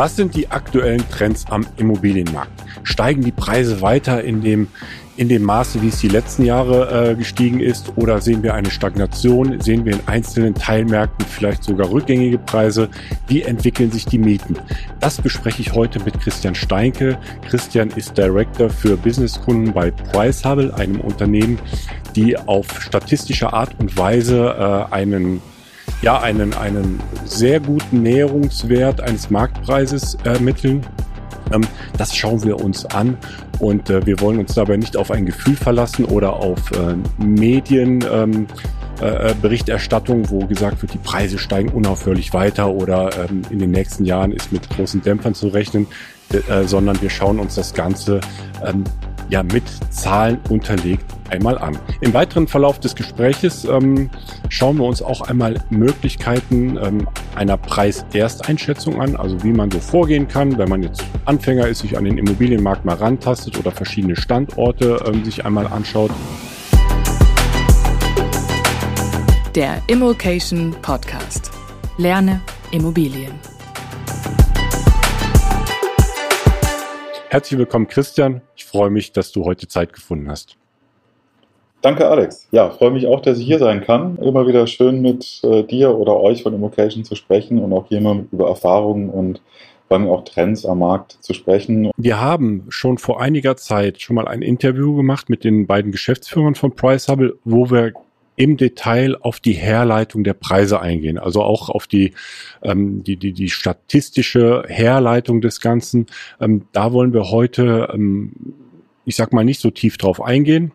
Was sind die aktuellen Trends am Immobilienmarkt? Steigen die Preise weiter in dem, in dem Maße, wie es die letzten Jahre äh, gestiegen ist? Oder sehen wir eine Stagnation? Sehen wir in einzelnen Teilmärkten vielleicht sogar rückgängige Preise? Wie entwickeln sich die Mieten? Das bespreche ich heute mit Christian Steinke. Christian ist Director für Businesskunden bei Pricehubble, einem Unternehmen, die auf statistische Art und Weise äh, einen ja, einen, einen sehr guten Näherungswert eines Marktpreises ermitteln. Ähm, das schauen wir uns an und äh, wir wollen uns dabei nicht auf ein Gefühl verlassen oder auf äh, Medien. Ähm, äh, Berichterstattung, wo gesagt wird, die Preise steigen unaufhörlich weiter oder ähm, in den nächsten Jahren ist mit großen Dämpfern zu rechnen, äh, sondern wir schauen uns das Ganze ähm, ja mit Zahlen unterlegt einmal an. Im weiteren Verlauf des Gespräches ähm, schauen wir uns auch einmal Möglichkeiten ähm, einer Preisersteinschätzung an, also wie man so vorgehen kann, wenn man jetzt Anfänger ist, sich an den Immobilienmarkt mal rantastet oder verschiedene Standorte ähm, sich einmal anschaut. Der Immokation Podcast. Lerne Immobilien. Herzlich willkommen, Christian. Ich freue mich, dass du heute Zeit gefunden hast. Danke, Alex. Ja, freue mich auch, dass ich hier sein kann. Immer wieder schön mit äh, dir oder euch von Immocation zu sprechen und auch hier mal über Erfahrungen und vor allem auch Trends am Markt zu sprechen. Wir haben schon vor einiger Zeit schon mal ein Interview gemacht mit den beiden Geschäftsführern von PriceHubble, wo wir im Detail auf die Herleitung der Preise eingehen, also auch auf die, ähm, die, die, die statistische Herleitung des Ganzen. Ähm, da wollen wir heute, ähm, ich sag mal, nicht so tief drauf eingehen.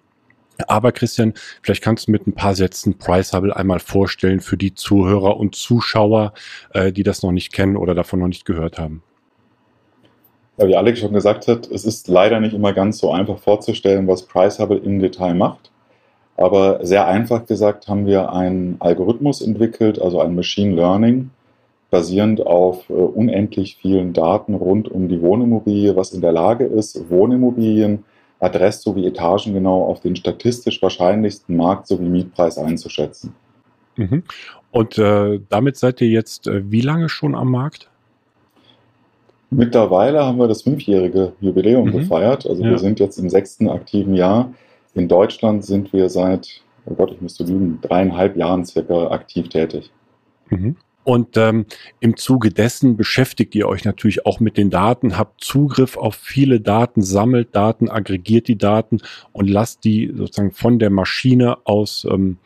Aber Christian, vielleicht kannst du mit ein paar Sätzen Priceable einmal vorstellen für die Zuhörer und Zuschauer, äh, die das noch nicht kennen oder davon noch nicht gehört haben. Ja, wie Alex schon gesagt hat, es ist leider nicht immer ganz so einfach vorzustellen, was Priceable im Detail macht. Aber sehr einfach gesagt haben wir einen Algorithmus entwickelt, also ein Machine Learning, basierend auf äh, unendlich vielen Daten rund um die Wohnimmobilie, was in der Lage ist, Wohnimmobilien Adress- sowie Etagen genau auf den statistisch wahrscheinlichsten Markt- sowie Mietpreis einzuschätzen. Mhm. Und äh, damit seid ihr jetzt äh, wie lange schon am Markt? Mittlerweile haben wir das fünfjährige Jubiläum mhm. gefeiert. Also ja. wir sind jetzt im sechsten aktiven Jahr. In Deutschland sind wir seit, oh Gott, ich müsste lügen, dreieinhalb Jahren circa aktiv tätig. Mhm. Und ähm, im Zuge dessen beschäftigt ihr euch natürlich auch mit den Daten, habt Zugriff auf viele Daten, sammelt Daten, aggregiert die Daten und lasst die sozusagen von der Maschine aus ähm,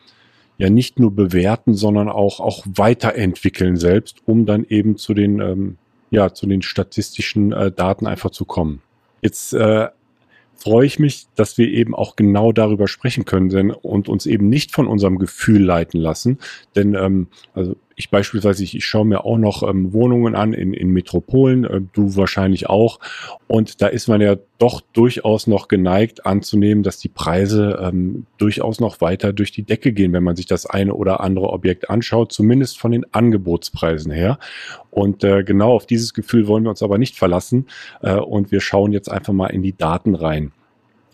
ja nicht nur bewerten, sondern auch, auch weiterentwickeln selbst, um dann eben zu den, ähm, ja, zu den statistischen äh, Daten einfach zu kommen. Jetzt äh, freue ich mich, dass wir eben auch genau darüber sprechen können denn, und uns eben nicht von unserem Gefühl leiten lassen. Denn ähm, also ich beispielsweise, ich, ich schaue mir auch noch ähm, Wohnungen an in, in Metropolen, äh, du wahrscheinlich auch. Und da ist man ja doch durchaus noch geneigt anzunehmen, dass die Preise ähm, durchaus noch weiter durch die Decke gehen, wenn man sich das eine oder andere Objekt anschaut, zumindest von den Angebotspreisen her. Und äh, genau auf dieses Gefühl wollen wir uns aber nicht verlassen. Äh, und wir schauen jetzt einfach mal in die Daten rein.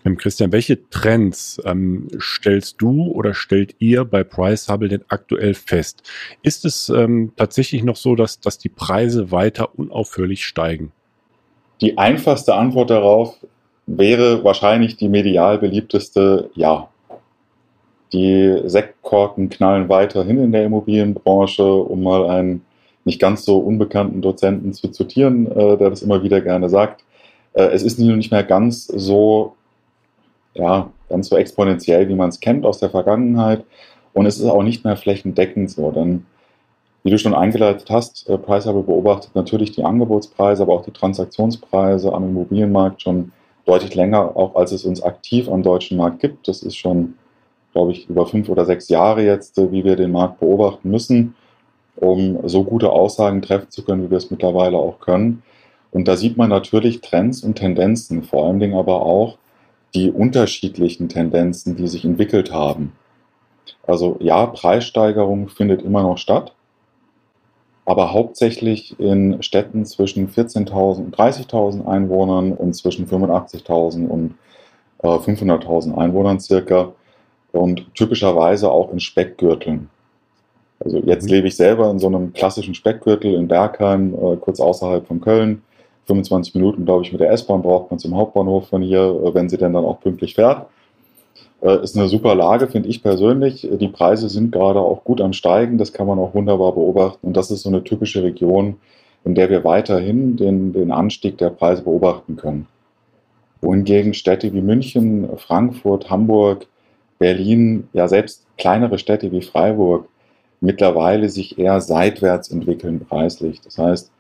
Ähm, Christian, welche Trends ähm, stellst du oder stellt ihr bei Price Hubble denn aktuell fest? Ist es ähm, tatsächlich noch so, dass, dass die Preise weiter unaufhörlich steigen? Die einfachste Antwort darauf wäre wahrscheinlich die medial beliebteste Ja. Die Sektkorken knallen weiterhin in der Immobilienbranche, um mal einen nicht ganz so unbekannten Dozenten zu zitieren, äh, der das immer wieder gerne sagt. Äh, es ist nicht mehr ganz so ja, ganz so exponentiell, wie man es kennt aus der Vergangenheit. Und es ist auch nicht mehr flächendeckend so. Denn, wie du schon eingeleitet hast, äh, Preishubble beobachtet natürlich die Angebotspreise, aber auch die Transaktionspreise am Immobilienmarkt schon deutlich länger, auch als es uns aktiv am deutschen Markt gibt. Das ist schon, glaube ich, über fünf oder sechs Jahre jetzt, äh, wie wir den Markt beobachten müssen, um so gute Aussagen treffen zu können, wie wir es mittlerweile auch können. Und da sieht man natürlich Trends und Tendenzen, vor allen Dingen aber auch, die unterschiedlichen Tendenzen, die sich entwickelt haben. Also ja, Preissteigerung findet immer noch statt, aber hauptsächlich in Städten zwischen 14.000 und 30.000 Einwohnern und zwischen 85.000 und äh, 500.000 Einwohnern circa und typischerweise auch in Speckgürteln. Also jetzt mhm. lebe ich selber in so einem klassischen Speckgürtel in Bergheim, äh, kurz außerhalb von Köln. 25 Minuten, glaube ich, mit der S-Bahn braucht man zum Hauptbahnhof von hier, äh, wenn sie denn dann auch pünktlich fährt. Äh, ist eine super Lage, finde ich persönlich. Die Preise sind gerade auch gut am Steigen, das kann man auch wunderbar beobachten. Und das ist so eine typische Region, in der wir weiterhin den, den Anstieg der Preise beobachten können. Wohingegen Städte wie München, Frankfurt, Hamburg, Berlin, ja selbst kleinere Städte wie Freiburg mittlerweile sich eher seitwärts entwickeln preislich. Das heißt,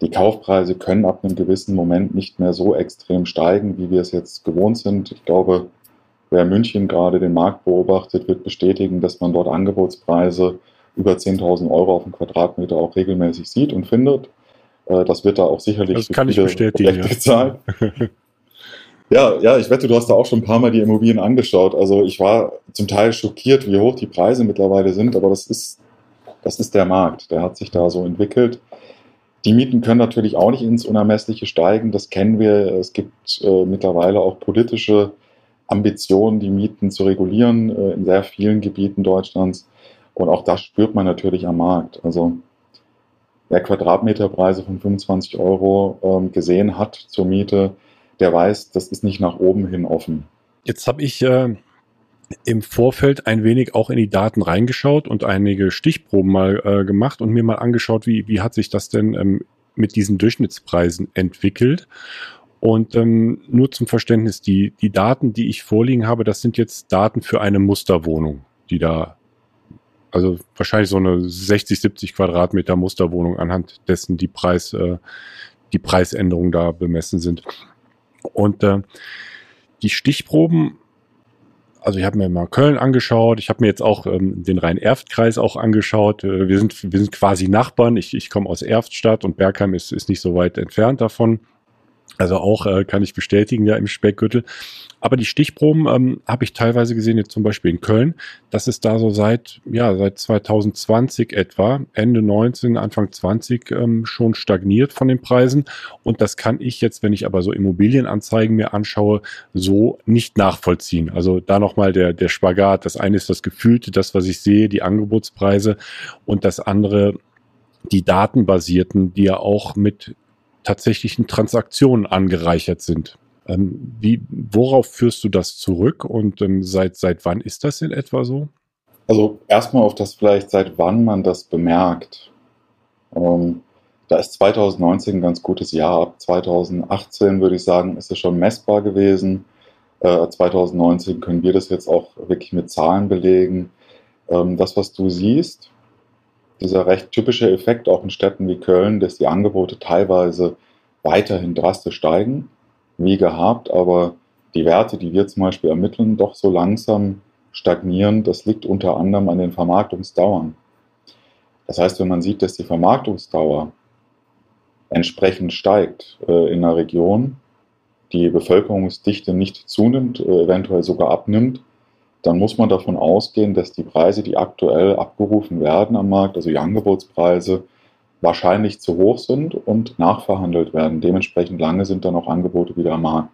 die Kaufpreise können ab einem gewissen Moment nicht mehr so extrem steigen, wie wir es jetzt gewohnt sind. Ich glaube, wer München gerade den Markt beobachtet, wird bestätigen, dass man dort Angebotspreise über 10.000 Euro auf den Quadratmeter auch regelmäßig sieht und findet. Äh, das wird da auch sicherlich das kann ich bestätigen, ja. bezahlt. ja, ja, ich wette, du hast da auch schon ein paar Mal die Immobilien angeschaut. Also ich war zum Teil schockiert, wie hoch die Preise mittlerweile sind, aber das ist, das ist der Markt. Der hat sich da so entwickelt. Die Mieten können natürlich auch nicht ins Unermessliche steigen, das kennen wir. Es gibt äh, mittlerweile auch politische Ambitionen, die Mieten zu regulieren äh, in sehr vielen Gebieten Deutschlands. Und auch das spürt man natürlich am Markt. Also wer Quadratmeterpreise von 25 Euro ähm, gesehen hat zur Miete, der weiß, das ist nicht nach oben hin offen. Jetzt habe ich äh, im Vorfeld ein wenig auch in die Daten reingeschaut und einige Stichproben mal äh, gemacht und mir mal angeschaut, wie, wie hat sich das denn ähm, mit diesen Durchschnittspreisen entwickelt. Und ähm, nur zum Verständnis, die, die Daten, die ich vorliegen habe, das sind jetzt Daten für eine Musterwohnung, die da, also wahrscheinlich so eine 60, 70 Quadratmeter Musterwohnung anhand dessen die Preis, äh, die Preisänderungen da bemessen sind. Und äh, die Stichproben also ich habe mir mal Köln angeschaut, ich habe mir jetzt auch ähm, den Rhein-Erft-Kreis auch angeschaut. Äh, wir, sind, wir sind quasi Nachbarn. Ich, ich komme aus Erftstadt und Bergheim ist, ist nicht so weit entfernt davon. Also auch äh, kann ich bestätigen, ja, im Speckgürtel. Aber die Stichproben ähm, habe ich teilweise gesehen, jetzt zum Beispiel in Köln, dass es da so seit, ja, seit 2020 etwa, Ende 19, Anfang 20 ähm, schon stagniert von den Preisen. Und das kann ich jetzt, wenn ich aber so Immobilienanzeigen mir anschaue, so nicht nachvollziehen. Also da nochmal der, der Spagat. Das eine ist das Gefühlte, das, was ich sehe, die Angebotspreise und das andere die datenbasierten, die ja auch mit tatsächlichen Transaktionen angereichert sind. Ähm, wie, worauf führst du das zurück und ähm, seit, seit wann ist das in etwa so? Also erstmal auf das vielleicht, seit wann man das bemerkt. Ähm, da ist 2019 ein ganz gutes Jahr. Ab 2018 würde ich sagen, ist es schon messbar gewesen. Äh, 2019 können wir das jetzt auch wirklich mit Zahlen belegen. Ähm, das, was du siehst, dieser recht typische Effekt auch in Städten wie Köln, dass die Angebote teilweise weiterhin drastisch steigen, wie gehabt, aber die Werte, die wir zum Beispiel ermitteln, doch so langsam stagnieren. Das liegt unter anderem an den Vermarktungsdauern. Das heißt, wenn man sieht, dass die Vermarktungsdauer entsprechend steigt äh, in einer Region, die Bevölkerungsdichte nicht zunimmt, äh, eventuell sogar abnimmt, dann muss man davon ausgehen, dass die Preise, die aktuell abgerufen werden am Markt, also die Angebotspreise, wahrscheinlich zu hoch sind und nachverhandelt werden. Dementsprechend lange sind dann auch Angebote wieder am Markt.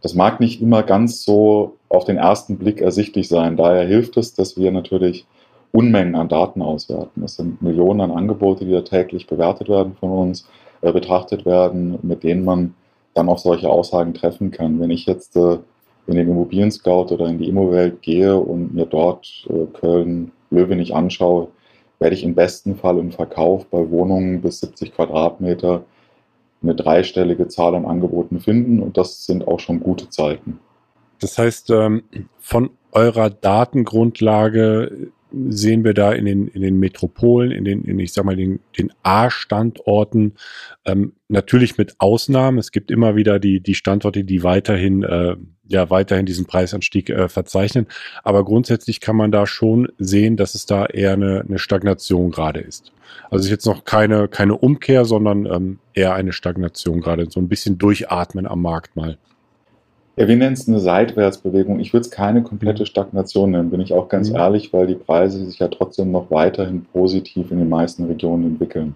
Das mag nicht immer ganz so auf den ersten Blick ersichtlich sein. Daher hilft es, dass wir natürlich Unmengen an Daten auswerten. Es sind Millionen an Angebote, die da täglich bewertet werden von uns, äh, betrachtet werden, mit denen man dann auch solche Aussagen treffen kann. Wenn ich jetzt äh, in den Immobilien Scout oder in die Immowelt gehe und mir dort äh, Köln, Löwenich anschaue, werde ich im besten Fall im Verkauf bei Wohnungen bis 70 Quadratmeter eine dreistellige Zahl an Angeboten finden und das sind auch schon gute Zeiten. Das heißt, ähm, von eurer Datengrundlage sehen wir da in den, in den Metropolen, in den, in, ich sag mal, den, den A-Standorten, ähm, natürlich mit Ausnahmen. Es gibt immer wieder die, die Standorte, die weiterhin, äh, ja, weiterhin diesen Preisanstieg äh, verzeichnen. Aber grundsätzlich kann man da schon sehen, dass es da eher eine, eine Stagnation gerade ist. Also es ist jetzt noch keine, keine Umkehr, sondern ähm, eher eine Stagnation gerade. So ein bisschen durchatmen am Markt mal. Ja, wir nennen es eine Seitwärtsbewegung. Ich würde es keine komplette Stagnation nennen, bin ich auch ganz mhm. ehrlich, weil die Preise sich ja trotzdem noch weiterhin positiv in den meisten Regionen entwickeln.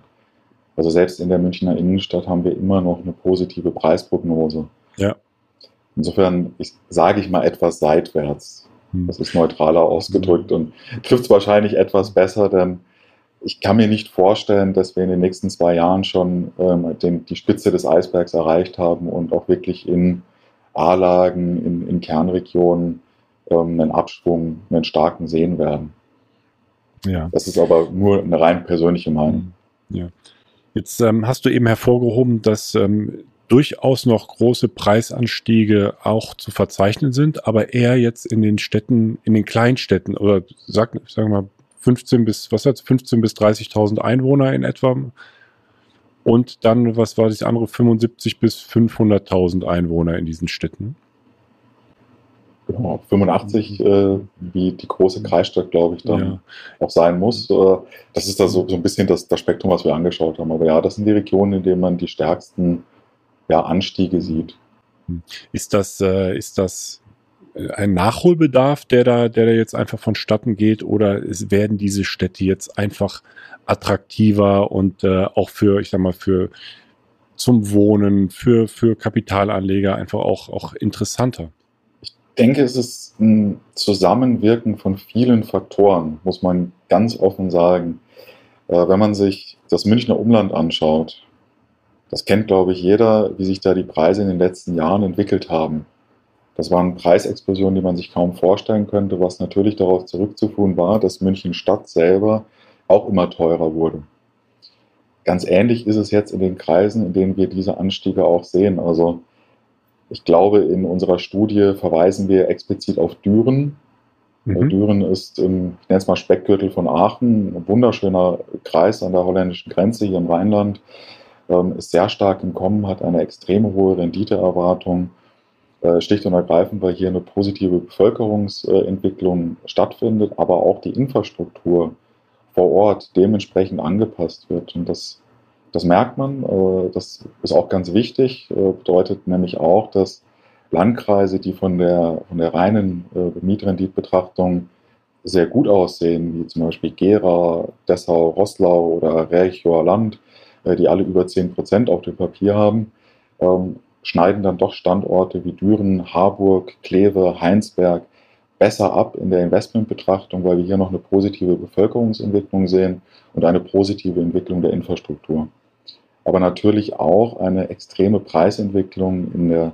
Also selbst in der Münchner Innenstadt haben wir immer noch eine positive Preisprognose. Ja. Insofern ich, sage ich mal etwas seitwärts. Hm. Das ist neutraler ausgedrückt und trifft es wahrscheinlich etwas besser, denn ich kann mir nicht vorstellen, dass wir in den nächsten zwei Jahren schon ähm, den, die Spitze des Eisbergs erreicht haben und auch wirklich in A-Lagen, in, in, Kernregionen ähm, einen Abschwung, einen starken sehen werden. Ja. Das ist aber nur eine rein persönliche Meinung. Ja. Jetzt ähm, hast du eben hervorgehoben, dass ähm, durchaus noch große Preisanstiege auch zu verzeichnen sind, aber eher jetzt in den Städten, in den Kleinstädten oder sag, sagen wir mal 15 bis, was hat's, 15 bis 30.000 Einwohner in etwa. Und dann, was war das andere, 75 bis 500.000 Einwohner in diesen Städten. Genau, 85, äh, wie die große Kreisstadt, glaube ich, dann ja. auch sein muss. Äh, das ist da so, so ein bisschen das, das Spektrum, was wir angeschaut haben. Aber ja, das sind die Regionen, in denen man die stärksten ja, Anstiege sieht. Ist das, äh, ist das ein Nachholbedarf, der da, der da jetzt einfach vonstatten geht, oder es werden diese Städte jetzt einfach attraktiver und äh, auch für, ich sag mal, für zum Wohnen, für, für Kapitalanleger einfach auch, auch interessanter? Ich denke, es ist ein Zusammenwirken von vielen Faktoren, muss man ganz offen sagen. Äh, wenn man sich das Münchner Umland anschaut, das kennt, glaube ich, jeder, wie sich da die Preise in den letzten Jahren entwickelt haben. Das waren Preisexplosionen, die man sich kaum vorstellen könnte, was natürlich darauf zurückzuführen war, dass München Stadt selber auch immer teurer wurde. Ganz ähnlich ist es jetzt in den Kreisen, in denen wir diese Anstiege auch sehen. Also ich glaube, in unserer Studie verweisen wir explizit auf Düren. Mhm. Düren ist im, ich nenne es mal Speckgürtel von Aachen, ein wunderschöner Kreis an der holländischen Grenze hier im Rheinland, ähm, ist sehr stark im Kommen, hat eine extrem hohe Renditeerwartung äh, schlicht und ergreifend, weil hier eine positive Bevölkerungsentwicklung stattfindet, aber auch die Infrastruktur vor Ort dementsprechend angepasst wird. Und das, das merkt man, äh, das ist auch ganz wichtig, äh, bedeutet nämlich auch, dass Landkreise, die von der, von der reinen Mietrenditbetrachtung sehr gut aussehen, wie zum Beispiel Gera, Dessau, Rosslau oder Rechioer Land, die alle über 10 Prozent auf dem Papier haben, ähm, schneiden dann doch Standorte wie Düren, Harburg, Kleve, Heinsberg besser ab in der Investmentbetrachtung, weil wir hier noch eine positive Bevölkerungsentwicklung sehen und eine positive Entwicklung der Infrastruktur. Aber natürlich auch eine extreme Preisentwicklung in der,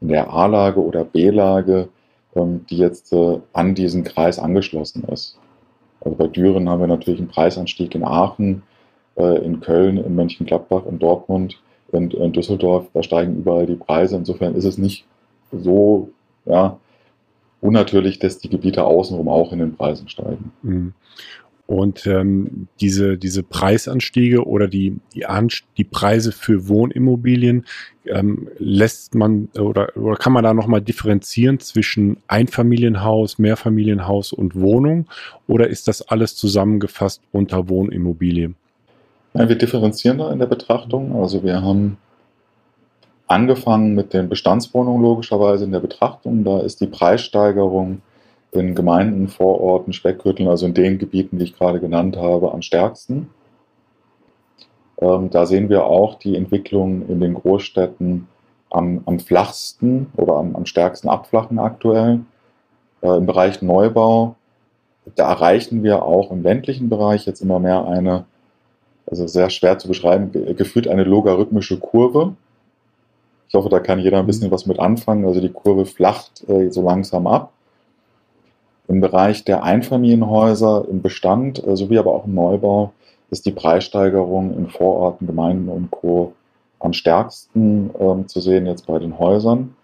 in der A-Lage oder B-Lage, ähm, die jetzt äh, an diesen Kreis angeschlossen ist. Also bei Düren haben wir natürlich einen Preisanstieg in Aachen, äh, in Köln, in Mönchengladbach, in Dortmund und in Düsseldorf, da steigen überall die Preise. Insofern ist es nicht so ja, unnatürlich, dass die Gebiete außenrum auch in den Preisen steigen. Mhm. Und ähm, diese, diese Preisanstiege oder die, die, die Preise für Wohnimmobilien ähm, lässt man oder, oder kann man da nochmal differenzieren zwischen Einfamilienhaus, Mehrfamilienhaus und Wohnung oder ist das alles zusammengefasst unter Wohnimmobilien? Nein, wir differenzieren da in der Betrachtung. Also wir haben angefangen mit den Bestandswohnungen logischerweise in der Betrachtung. Da ist die Preissteigerung in Gemeinden, Vororten, Speckgürteln, also in den Gebieten, die ich gerade genannt habe, am stärksten. Ähm, da sehen wir auch die Entwicklung in den Großstädten am, am flachsten oder am, am stärksten abflachen aktuell. Äh, Im Bereich Neubau, da erreichen wir auch im ländlichen Bereich jetzt immer mehr eine also sehr schwer zu beschreiben, gefühlt eine logarithmische Kurve. Ich hoffe, da kann jeder ein bisschen was mit anfangen. Also die Kurve flacht äh, so langsam ab. Im Bereich der Einfamilienhäuser im Bestand äh, sowie aber auch im Neubau ist die Preissteigerung in Vororten, Gemeinden und Co. am stärksten äh, zu sehen jetzt bei den Häusern.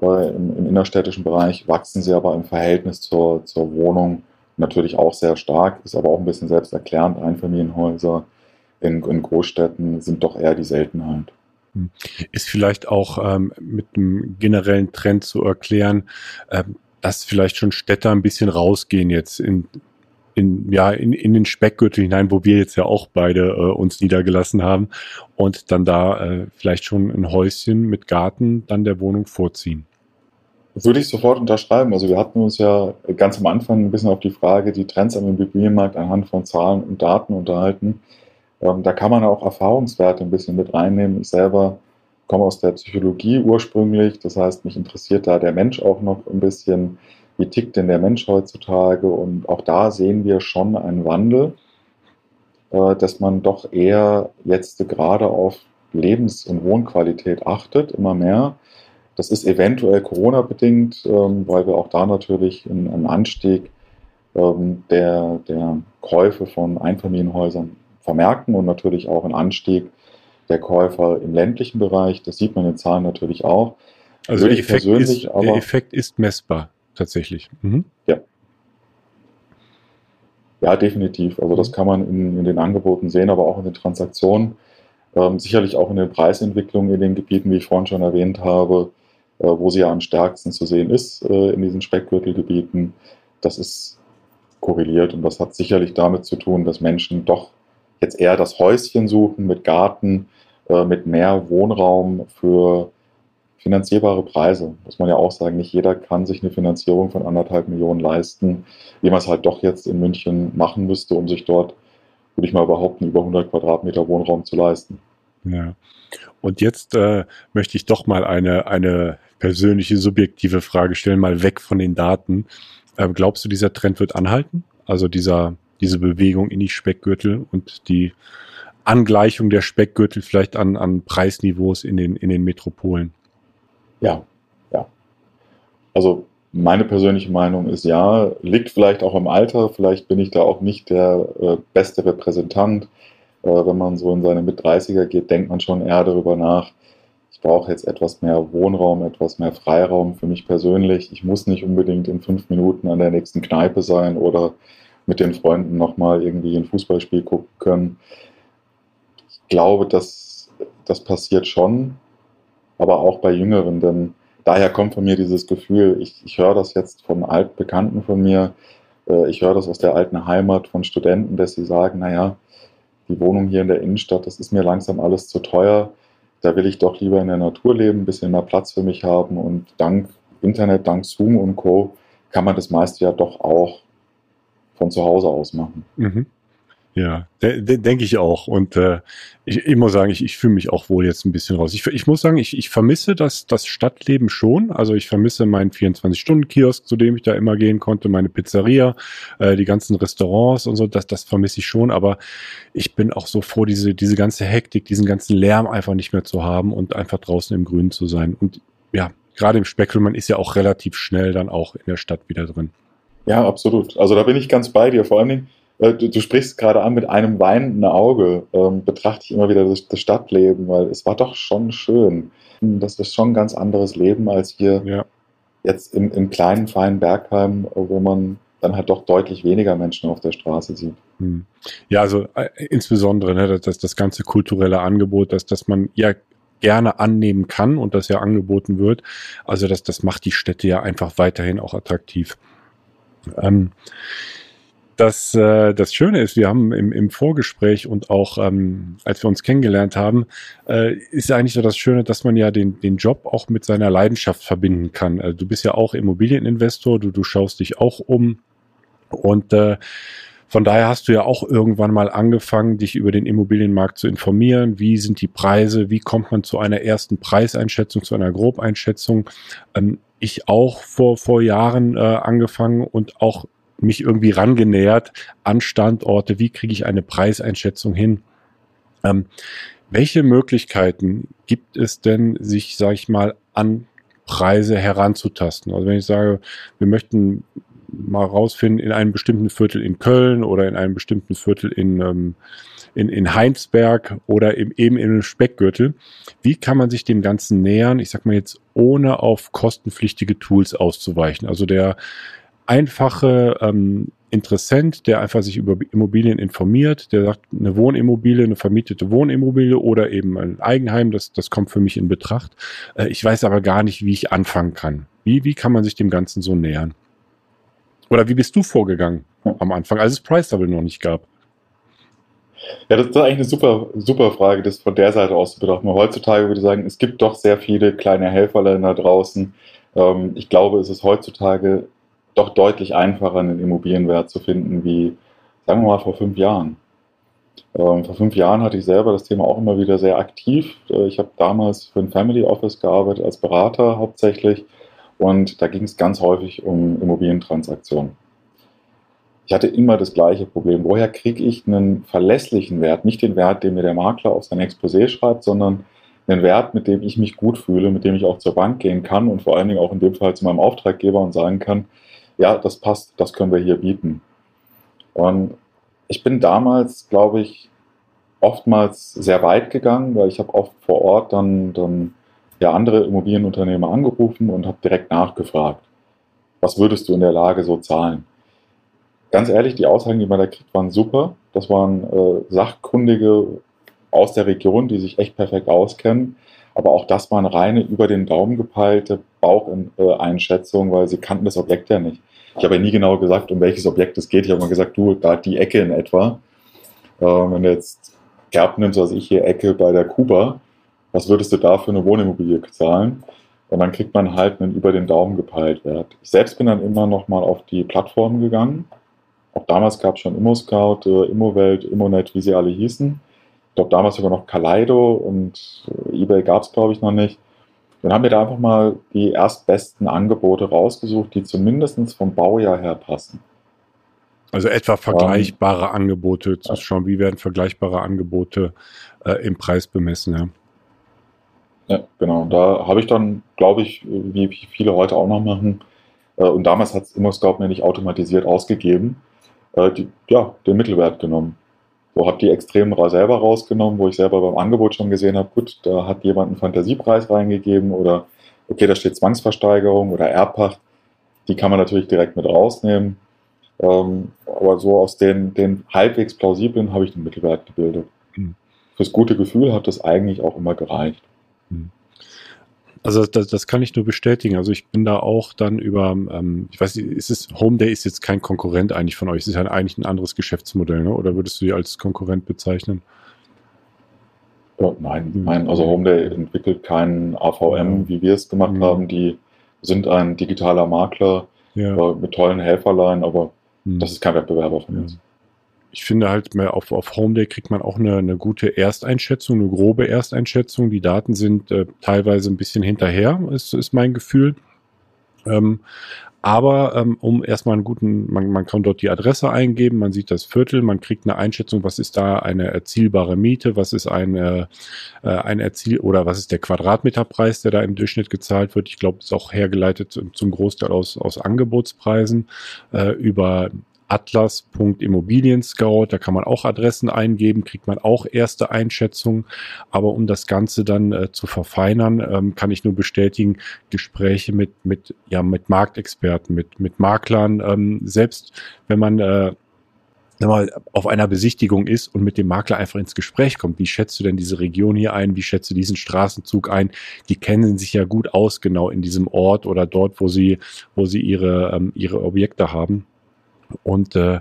Äh, im, im, innerstädtischen Bereich wachsen sie aber im Verhältnis zur, zur Wohnung natürlich auch sehr stark, ist aber auch ein bisschen selbsterklärend. Einfamilienhäuser in, in Großstädten sind doch eher die Seltenheit. Hm. Ist vielleicht auch ähm, mit einem generellen Trend zu erklären, ähm, dass vielleicht schon Städte ein bisschen rausgehen jetzt in, in, ja, in, in den Speckgürtel hinein, wo wir jetzt ja auch beide äh, uns niedergelassen haben und dann da äh, vielleicht schon ein Häuschen mit Garten dann der Wohnung vorziehen. Das würde ich sofort unterschreiben. Also wir hatten uns ja ganz am Anfang ein bisschen auf die Frage, die Trends am Immobilienmarkt anhand von Zahlen und Daten unterhalten. Ähm, da kann man auch Erfahrungswerte ein bisschen mit reinnehmen. Ich selber komme aus der Psychologie ursprünglich, das heißt, mich interessiert da der Mensch auch noch ein bisschen. wie tickt denn der Mensch heutzutage. Und auch da sehen wir schon einen Wandel, äh, dass man doch eher jetzt gerade auf Lebens- und Wohnqualität achtet, immer mehr. Das ist eventuell Corona-bedingt, ähm, weil wir auch da natürlich einen Anstieg ähm, der, der Käufe von Einfamilienhäusern vermerken und natürlich auch einen Anstieg der Käufer im ländlichen Bereich. Das sieht man in den Zahlen natürlich auch. Also der Effekt, ist, aber, der Effekt ist messbar, tatsächlich. Mhm. Ja. Ja, definitiv. Also das mhm. kann man in, in, den Angeboten sehen, aber auch in den Transaktionen. Ähm, sicherlich auch in den Preisentwicklungen in den Gebieten, wie ich vorhin schon erwähnt habe, äh, wo sie ja am stärksten zu sehen ist äh, in diesen Speckgürtelgebieten. Das ist korreliert und das hat sicherlich damit zu tun, dass Menschen doch jetzt eher das Häuschen suchen mit Garten, äh, mit mehr Wohnraum für finanzierbare Preise. Muss man ja auch sagen, nicht jeder kann sich eine Finanzierung von anderthalb Millionen leisten, wie man es halt doch jetzt in München machen müsste, um sich dort, würde ich mal behaupten, über 100 Quadratmeter Wohnraum zu leisten. Ja. Und jetzt äh, möchte ich doch mal eine, eine persönliche, subjektive Frage stellen, mal weg von den Daten. Äh, glaubst du, dieser Trend wird anhalten? Also dieser, diese Bewegung in die Speckgürtel und die Angleichung der Speckgürtel vielleicht an, an Preisniveaus in den, in den Metropolen? Ja, ja. Also meine persönliche Meinung ist ja, liegt vielleicht auch im Alter, vielleicht bin ich da auch nicht der äh, beste Repräsentant. Äh, wenn man so in seine Mit-30er geht, denkt man schon eher darüber nach, ich brauche jetzt etwas mehr Wohnraum, etwas mehr Freiraum für mich persönlich. Ich muss nicht unbedingt in fünf Minuten an der nächsten Kneipe sein oder mit den Freunden nochmal irgendwie ein Fußballspiel gucken können. Ich glaube, dass das passiert schon, aber auch bei Jüngeren, denn daher kommt von mir dieses Gefühl, ich, ich höre das jetzt von Altbekannten von mir, äh, ich höre das aus der alten Heimat von Studenten, dass sie sagen, naja, die Wohnung hier in der Innenstadt, das ist mir langsam alles zu teuer da will ich doch lieber in der Natur leben, ein bisschen mehr Platz für mich haben und dank Internet, dank Zoom und Co. kann man das meiste ja doch auch von zu Hause aus machen. Mhm. Ja, de de denke ich auch. Und äh, ich, ich muss sagen, ich, ich fühle mich auch wohl jetzt ein bisschen raus. Ich, ich muss sagen, ich, vermisse das, das Stadtleben schon. Also ich vermisse meinen 24-Stunden-Kiosk, zu dem ich da immer gehen konnte, meine Pizzeria, äh, die ganzen Restaurants und so, das, das vermisse ich schon. Aber ich bin auch so froh, diese, diese ganze Hektik, diesen ganzen Lärm einfach nicht mehr zu haben und einfach draußen im Grün zu sein. Und ja, gerade im Speckgürtel, man ist ja auch relativ schnell dann auch in der Stadt wieder drin. Ja, absolut. Also da bin ich ganz bei dir. Vor allen Dingen, äh, du, du, sprichst gerade an mit einem weinenden Auge, ähm, betrachte ich immer wieder das, das, Stadtleben, weil es war doch schon schön. Das ist schon ein ganz anderes Leben als hier ja. jetzt im, im, kleinen, feinen Bergheim, wo man dann halt doch deutlich weniger Menschen auf der Straße sieht. Hm. Ja, also äh, insbesondere ne, das, das ganze kulturelle Angebot, dass, dass man ja gerne annehmen kann und das ja angeboten wird. Also das, das macht die Städte ja einfach weiterhin auch attraktiv. Ähm, das, äh, das Schöne ist, wir haben im, im Vorgespräch und auch ähm, als wir uns kennengelernt haben, äh, ist eigentlich so das Schöne, dass man ja den, den Job auch mit seiner Leidenschaft verbinden kann. Also du bist ja auch Immobilieninvestor, du, du schaust dich auch um und äh, von daher hast du ja auch irgendwann mal angefangen, dich über den Immobilienmarkt zu informieren. Wie sind die Preise? Wie kommt man zu einer ersten Preiseinschätzung, zu einer Grobeinschätzung? Ähm, ich auch vor, vor Jahren äh, angefangen und auch mich irgendwie rangenähert an Standorte, wie kriege ich eine Preiseinschätzung hin. Ähm, welche Möglichkeiten gibt es denn, sich, sage ich mal, an Preise heranzutasten? Also wenn ich sage, wir möchten mal rausfinden, in einem bestimmten Viertel in Köln oder in einem bestimmten Viertel in, ähm, in, in Heinsberg oder eben in einem Speckgürtel. Wie kann man sich dem Ganzen nähern? Ich sag mal jetzt, ohne auf kostenpflichtige Tools auszuweichen. Also der, einfache ähm, Interessent, der einfach sich über Immobilien informiert, der sagt, eine Wohnimmobilie, eine vermietete Wohnimmobilie oder eben ein Eigenheim, das, das kommt für mich in Betracht. Äh, ich weiß aber gar nicht, wie ich anfangen kann. Wie, wie kann man sich dem Ganzen so nähern? Oder wie bist du vorgegangen am Anfang, als es Price Double noch nicht gab? Ja, das ist eigentlich eine super, super Frage, das von der Seite aus zu betrachten. Heutzutage würde ich sagen, es gibt doch sehr viele kleine Helferlein draußen. Ähm, ich glaube, es ist heutzutage doch deutlich einfacher, einen Immobilienwert zu finden, wie, sagen wir mal, vor fünf Jahren. Ähm, vor fünf Jahren hatte ich selber das Thema auch immer wieder sehr aktiv. Äh, ich habe damals für ein Family Office gearbeitet, als Berater hauptsächlich. Und da ging es ganz häufig um Immobilientransaktionen. Ich hatte immer das gleiche Problem. Woher kriege ich einen verlässlichen Wert? Nicht den Wert, den mir der Makler auf sein Exposé schreibt, sondern einen Wert, mit dem ich mich gut fühle, mit dem ich auch zur Bank gehen kann und vor allen Dingen auch in dem Fall zu meinem Auftraggeber und sagen kann, ja, das passt, das können wir hier bieten. Und ich bin damals, glaube ich, oftmals sehr weit gegangen, weil ich habe oft vor Ort dann, dann ja andere Immobilienunternehmer angerufen und habe direkt nachgefragt, was würdest du in der Lage so zahlen? Ganz ehrlich, die Aussagen, die man da kriegt, waren super. Das waren äh, Sachkundige aus der Region, die sich echt perfekt auskennen. Aber auch das waren reine über den Daumen gepeilte Baucheinschätzungen, weil sie kannten das Objekt ja nicht. Ich habe ja nie genau gesagt, um welches Objekt es geht. Ich habe mal gesagt, du, da die Ecke in etwa. Äh, wenn du jetzt Gerb nimmst, also ich hier Ecke bei der Kuba, was würdest du da für eine Wohnimmobilie zahlen? Und dann kriegt man halt einen über den Daumen gepeilt Wert. Ich selbst bin dann immer noch mal auf die Plattform gegangen. Auch damals gab es schon ImmoScout, äh, Immowelt, Immonet, wie sie alle hießen. Ich glaube, damals sogar noch Kaleido und äh, eBay gab es, glaube ich, noch nicht. Dann haben wir da einfach mal die erstbesten Angebote rausgesucht, die zumindest vom Baujahr her passen. Also etwa vergleichbare um, Angebote zu schauen, wie werden vergleichbare Angebote äh, im Preis bemessen, ja. Ja, genau. Da habe ich dann, glaube ich, wie viele heute auch noch machen, äh, und damals hat es ImmoScout mir nicht automatisiert ausgegeben, äh, die, ja, den Mittelwert genommen. So habe die Extremen selber rausgenommen, wo ich selber beim Angebot schon gesehen habe, gut, da hat jemand einen Fantasiepreis reingegeben oder okay, da steht Zwangsversteigerung oder Erbpacht. Die kann man natürlich direkt mit rausnehmen. Ähm, aber so aus den, den halbwegs plausiblen habe ich den Mittelwert gebildet. Mhm. Fürs gute Gefühl hat das eigentlich auch immer gereicht. Mhm. Also das, das kann ich nur bestätigen. Also ich bin da auch dann über, ähm, ich weiß nicht, ist es, Home Day ist jetzt kein Konkurrent eigentlich von euch. Es ist ja eigentlich ein anderes Geschäftsmodell, ne? oder würdest du die als Konkurrent bezeichnen? Ja, nein, nein, also Home Day entwickelt keinen AVM, wie wir es gemacht mhm. haben. Die sind ein digitaler Makler ja. äh, mit tollen Helferlein, aber mhm. das ist kein Wettbewerber von uns ich finde halt auf, auf Homeday kriegt man auch eine, eine gute Ersteinschätzung, eine grobe Ersteinschätzung. Die Daten sind äh, teilweise ein bisschen hinterher, ist, ist mein Gefühl. Ähm, aber ähm, um erstmal einen guten, man, man kann dort die Adresse eingeben, man sieht das Viertel, man kriegt eine Einschätzung, was ist da eine erzielbare Miete, was ist eine, äh, ein Erziel oder was ist der Quadratmeterpreis, der da im Durchschnitt gezahlt wird. Ich glaube, ist auch hergeleitet zum Großteil aus, aus Angebotspreisen äh, über atlas.immobilien-scout, da kann man auch Adressen eingeben, kriegt man auch erste Einschätzungen. Aber um das Ganze dann äh, zu verfeinern, ähm, kann ich nur bestätigen, Gespräche mit, mit, ja, mit Marktexperten, mit, mit Maklern, ähm, selbst wenn man äh, mal auf einer Besichtigung ist und mit dem Makler einfach ins Gespräch kommt. Wie schätzt du denn diese Region hier ein? Wie schätzt du diesen Straßenzug ein? Die kennen sich ja gut aus, genau in diesem Ort oder dort, wo sie, wo sie ihre, ähm, ihre Objekte haben. Und äh,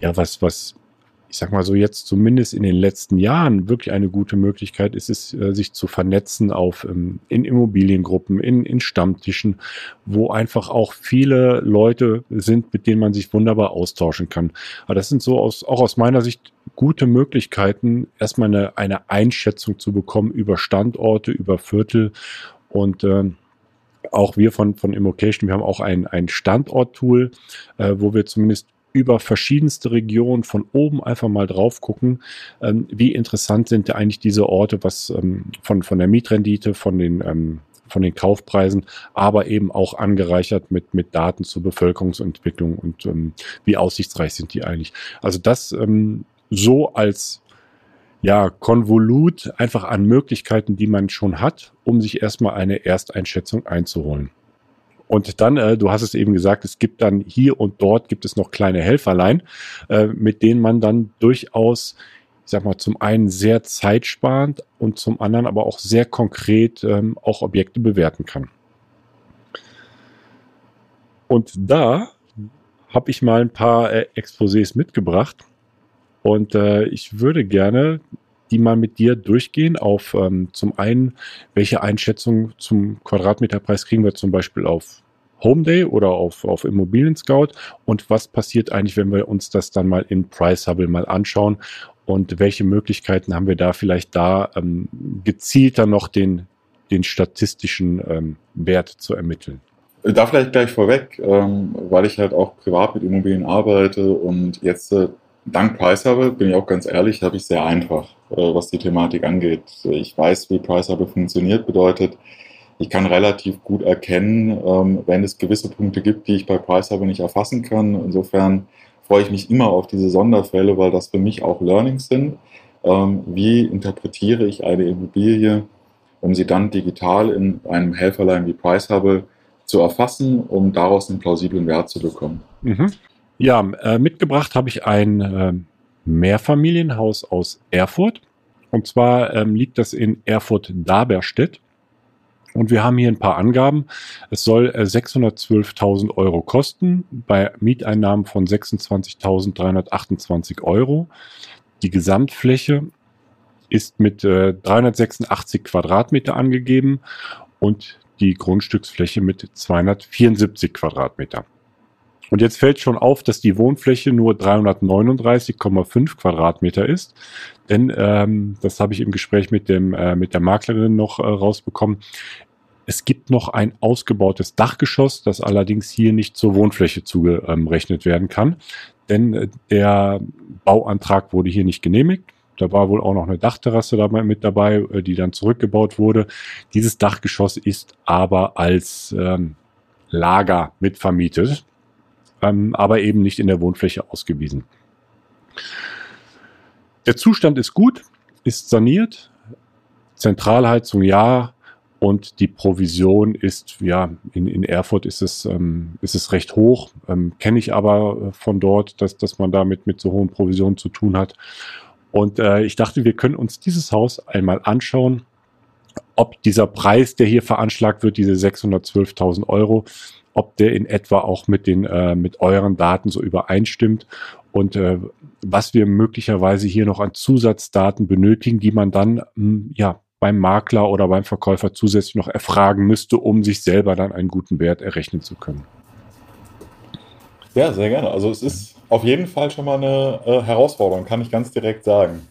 ja, was, was, ich sag mal so, jetzt zumindest in den letzten Jahren wirklich eine gute Möglichkeit ist es, äh, sich zu vernetzen auf ähm, in Immobiliengruppen, in, in Stammtischen, wo einfach auch viele Leute sind, mit denen man sich wunderbar austauschen kann. Aber das sind so aus, auch aus meiner Sicht gute Möglichkeiten, erstmal eine, eine Einschätzung zu bekommen über Standorte, über Viertel und äh, auch wir von, von Immocation, wir haben auch ein, ein Standort-Tool, äh, wo wir zumindest über verschiedenste Regionen von oben einfach mal drauf gucken, ähm, wie interessant sind eigentlich diese Orte, was ähm, von, von der Mietrendite, von den, ähm, von den Kaufpreisen, aber eben auch angereichert mit, mit Daten zur Bevölkerungsentwicklung und ähm, wie aussichtsreich sind die eigentlich. Also das ähm, so als ja, Konvolut einfach an Möglichkeiten, die man schon hat, um sich erstmal eine Ersteinschätzung einzuholen. Und dann, äh, du hast es eben gesagt, es gibt dann hier und dort gibt es noch kleine Helferlein, äh, mit denen man dann durchaus, ich sag mal, zum einen sehr zeitsparend und zum anderen aber auch sehr konkret ähm, auch Objekte bewerten kann. Und da habe ich mal ein paar äh, Exposés mitgebracht und äh, ich würde gerne die mal mit dir durchgehen auf ähm, zum einen, welche Einschätzung zum Quadratmeterpreis kriegen wir zum Beispiel auf Home Day oder auf, auf Immobilien Scout und was passiert eigentlich, wenn wir uns das dann mal in Price Hubble mal anschauen und welche Möglichkeiten haben wir da vielleicht da ähm, gezielter noch den, den statistischen ähm, Wert zu ermitteln? Da vielleicht gleich vorweg, ähm, weil ich halt auch privat mit Immobilien arbeite und jetzt äh, dank Priceable, bin ich auch ganz ehrlich, habe ich sehr einfach, äh, was die Thematik angeht. Ich weiß, wie Priceable funktioniert, bedeutet, ich kann relativ gut erkennen, ähm, wenn es gewisse Punkte gibt, die ich bei Priceable nicht erfassen kann. Insofern freue ich mich immer auf diese Sonderfälle, weil das für mich auch Learnings sind. Ähm, wie interpretiere ich eine Immobilie, um sie dann digital in einem Helferlein wie Priceable zu erfassen, um daraus einen plausiblen Wert zu bekommen? Mhm. Ja, äh, mitgebracht habe ich ein äh, Mehrfamilienhaus aus Erfurt. Und zwar ähm, liegt das in Erfurt-Daberstedt. Und wir haben hier ein paar Angaben. Es soll 612.000 äh, Euro kosten bei Mieteinnahmen von 26.328 Euro. Die Gesamtfläche ist mit äh, 386 Quadratmeter angegeben und die Grundstücksfläche mit 274 Quadratmeter. Und jetzt fällt schon auf, dass die Wohnfläche nur 339,5 Quadratmeter ist. Denn ähm, das habe ich im Gespräch mit, dem, äh, mit der Maklerin noch äh, rausbekommen. Es gibt noch ein ausgebautes Dachgeschoss, das allerdings hier nicht zur Wohnfläche zugerechnet werden kann. Denn äh, der Bauantrag wurde hier nicht genehmigt. Da war wohl auch noch eine Dachterrasse dabei mit dabei, äh, die dann zurückgebaut wurde. Dieses Dachgeschoss ist aber als ähm, Lager mitvermietet ähm, aber eben nicht in der Wohnfläche ausgewiesen. Der Zustand ist gut, ist saniert, Zentralheizung ja und die Provision ist, ja, in, in Erfurt ist es, ähm, ist es recht hoch, ähm, kenne ich aber von dort, dass, dass man damit mit so hohen Provisionen zu tun hat. Und äh, ich dachte, wir können uns dieses Haus einmal anschauen, ob dieser Preis, der hier veranschlagt wird, diese 612.000 Euro, ob der in etwa auch mit den äh, mit euren Daten so übereinstimmt und äh, was wir möglicherweise hier noch an Zusatzdaten benötigen, die man dann mh, hm, ja beim Makler oder beim Verkäufer zusätzlich noch erfragen müsste, um sich selber dann einen guten Wert errechnen zu können. Ja, sehr gerne. Also es ist auf jeden Fall schon mal eine äh, Herausforderung, kann ich ganz direkt sagen.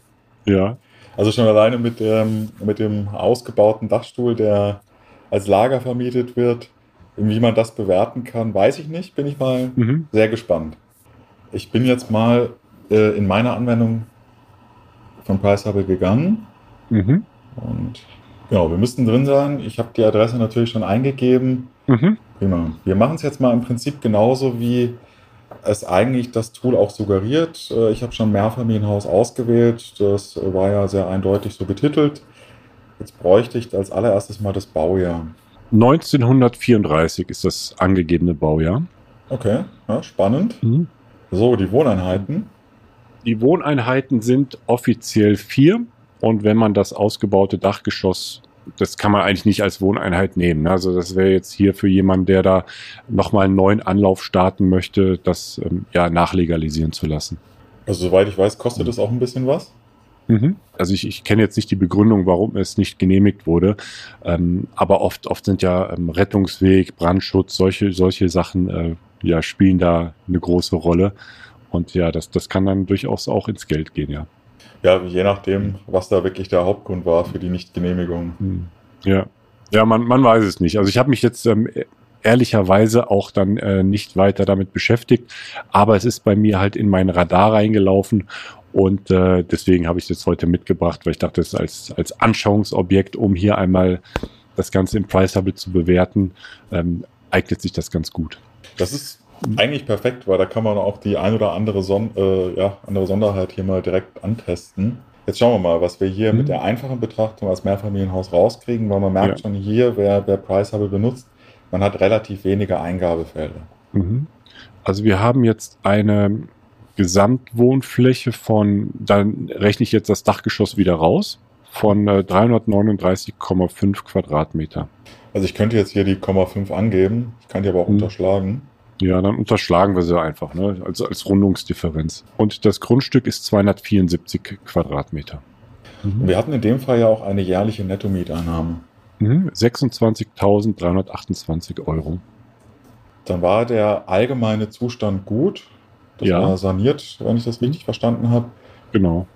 Ja. Also schon alleine mit dem, mit dem ausgebauten Dachstuhl, der als Lager vermietet wird, wie man das bewerten kann, weiß ich nicht. Bin ich mal mhm. sehr gespannt. Ich bin jetzt mal äh, in meiner Anwendung von Priceable gegangen. Mhm. Und genau, wir müssten drin sein. Ich habe die Adresse natürlich schon eingegeben. Mhm. Prima. Wir machen es jetzt mal im Prinzip genauso, wie es eigentlich das Tool auch suggeriert. Äh, ich habe schon Mehrfamilienhaus ausgewählt. Das war ja sehr eindeutig so betitelt. Jetzt bräuchte ich als allererstes mal das Baujahr. 1934 ist das angegebene Baujahr. Okay, ja, spannend. Mhm. So, die Wohneinheiten. Die Wohneinheiten sind offiziell vier. Und wenn man das ausgebaute Dachgeschoss, das kann man eigentlich nicht als Wohneinheit nehmen. Also das wäre jetzt hier für jemanden, der da nochmal einen neuen Anlauf starten möchte, das ähm, ja nachlegalisieren zu lassen. Also soweit ich weiß, kostet es auch ein bisschen was? Mhm. Also ich, ich kenne jetzt nicht die Begründung, warum es nicht genehmigt wurde, ähm, aber oft, oft sind ja ähm, Rettungsweg, Brandschutz, solche, solche Sachen äh, ja, spielen da eine große Rolle. Und ja, das, das kann dann durchaus auch ins Geld gehen, ja. Ja, je nachdem, was da wirklich der Hauptgrund war für die Nichtgenehmigung. Mhm. Ja, ja man, man weiß es nicht. Also ich habe mich jetzt ähm, ehrlicherweise auch dann äh, nicht weiter damit beschäftigt, aber es ist bei mir halt in mein Radar reingelaufen und äh, deswegen habe ich es jetzt heute mitgebracht, weil ich dachte, es ist als, als Anschauungsobjekt, um hier einmal das Ganze im Price-Hubble zu bewerten, ähm, eignet sich das ganz gut. Das ist eigentlich perfekt, weil da kann man auch die ein oder andere, Son äh, ja, andere Sonderheit hier mal direkt antesten. Jetzt schauen wir mal, was wir hier mhm. mit der einfachen Betrachtung als Mehrfamilienhaus rauskriegen, weil man merkt ja. schon hier, wer, wer Price-Hubble benutzt, man hat relativ wenige Eingabefelder. Mhm. Also wir haben jetzt eine Gesamtwohnfläche von, dann rechne ich jetzt das Dachgeschoss wieder raus, von äh, 339,5 Quadratmeter. Also ich könnte jetzt hier die 0,5 angeben, ich kann die aber auch hm. unterschlagen. Ja, dann unterschlagen wir sie einfach, ne? also als Rundungsdifferenz. Und das Grundstück ist 274 Quadratmeter. Mhm. Wir hatten in dem Fall ja auch eine jährliche Nettomieteinnahme. Mhm. 26.328 Euro. Dann war der allgemeine Zustand gut. Das ja. war saniert, wenn ich das richtig verstanden habe. Genau.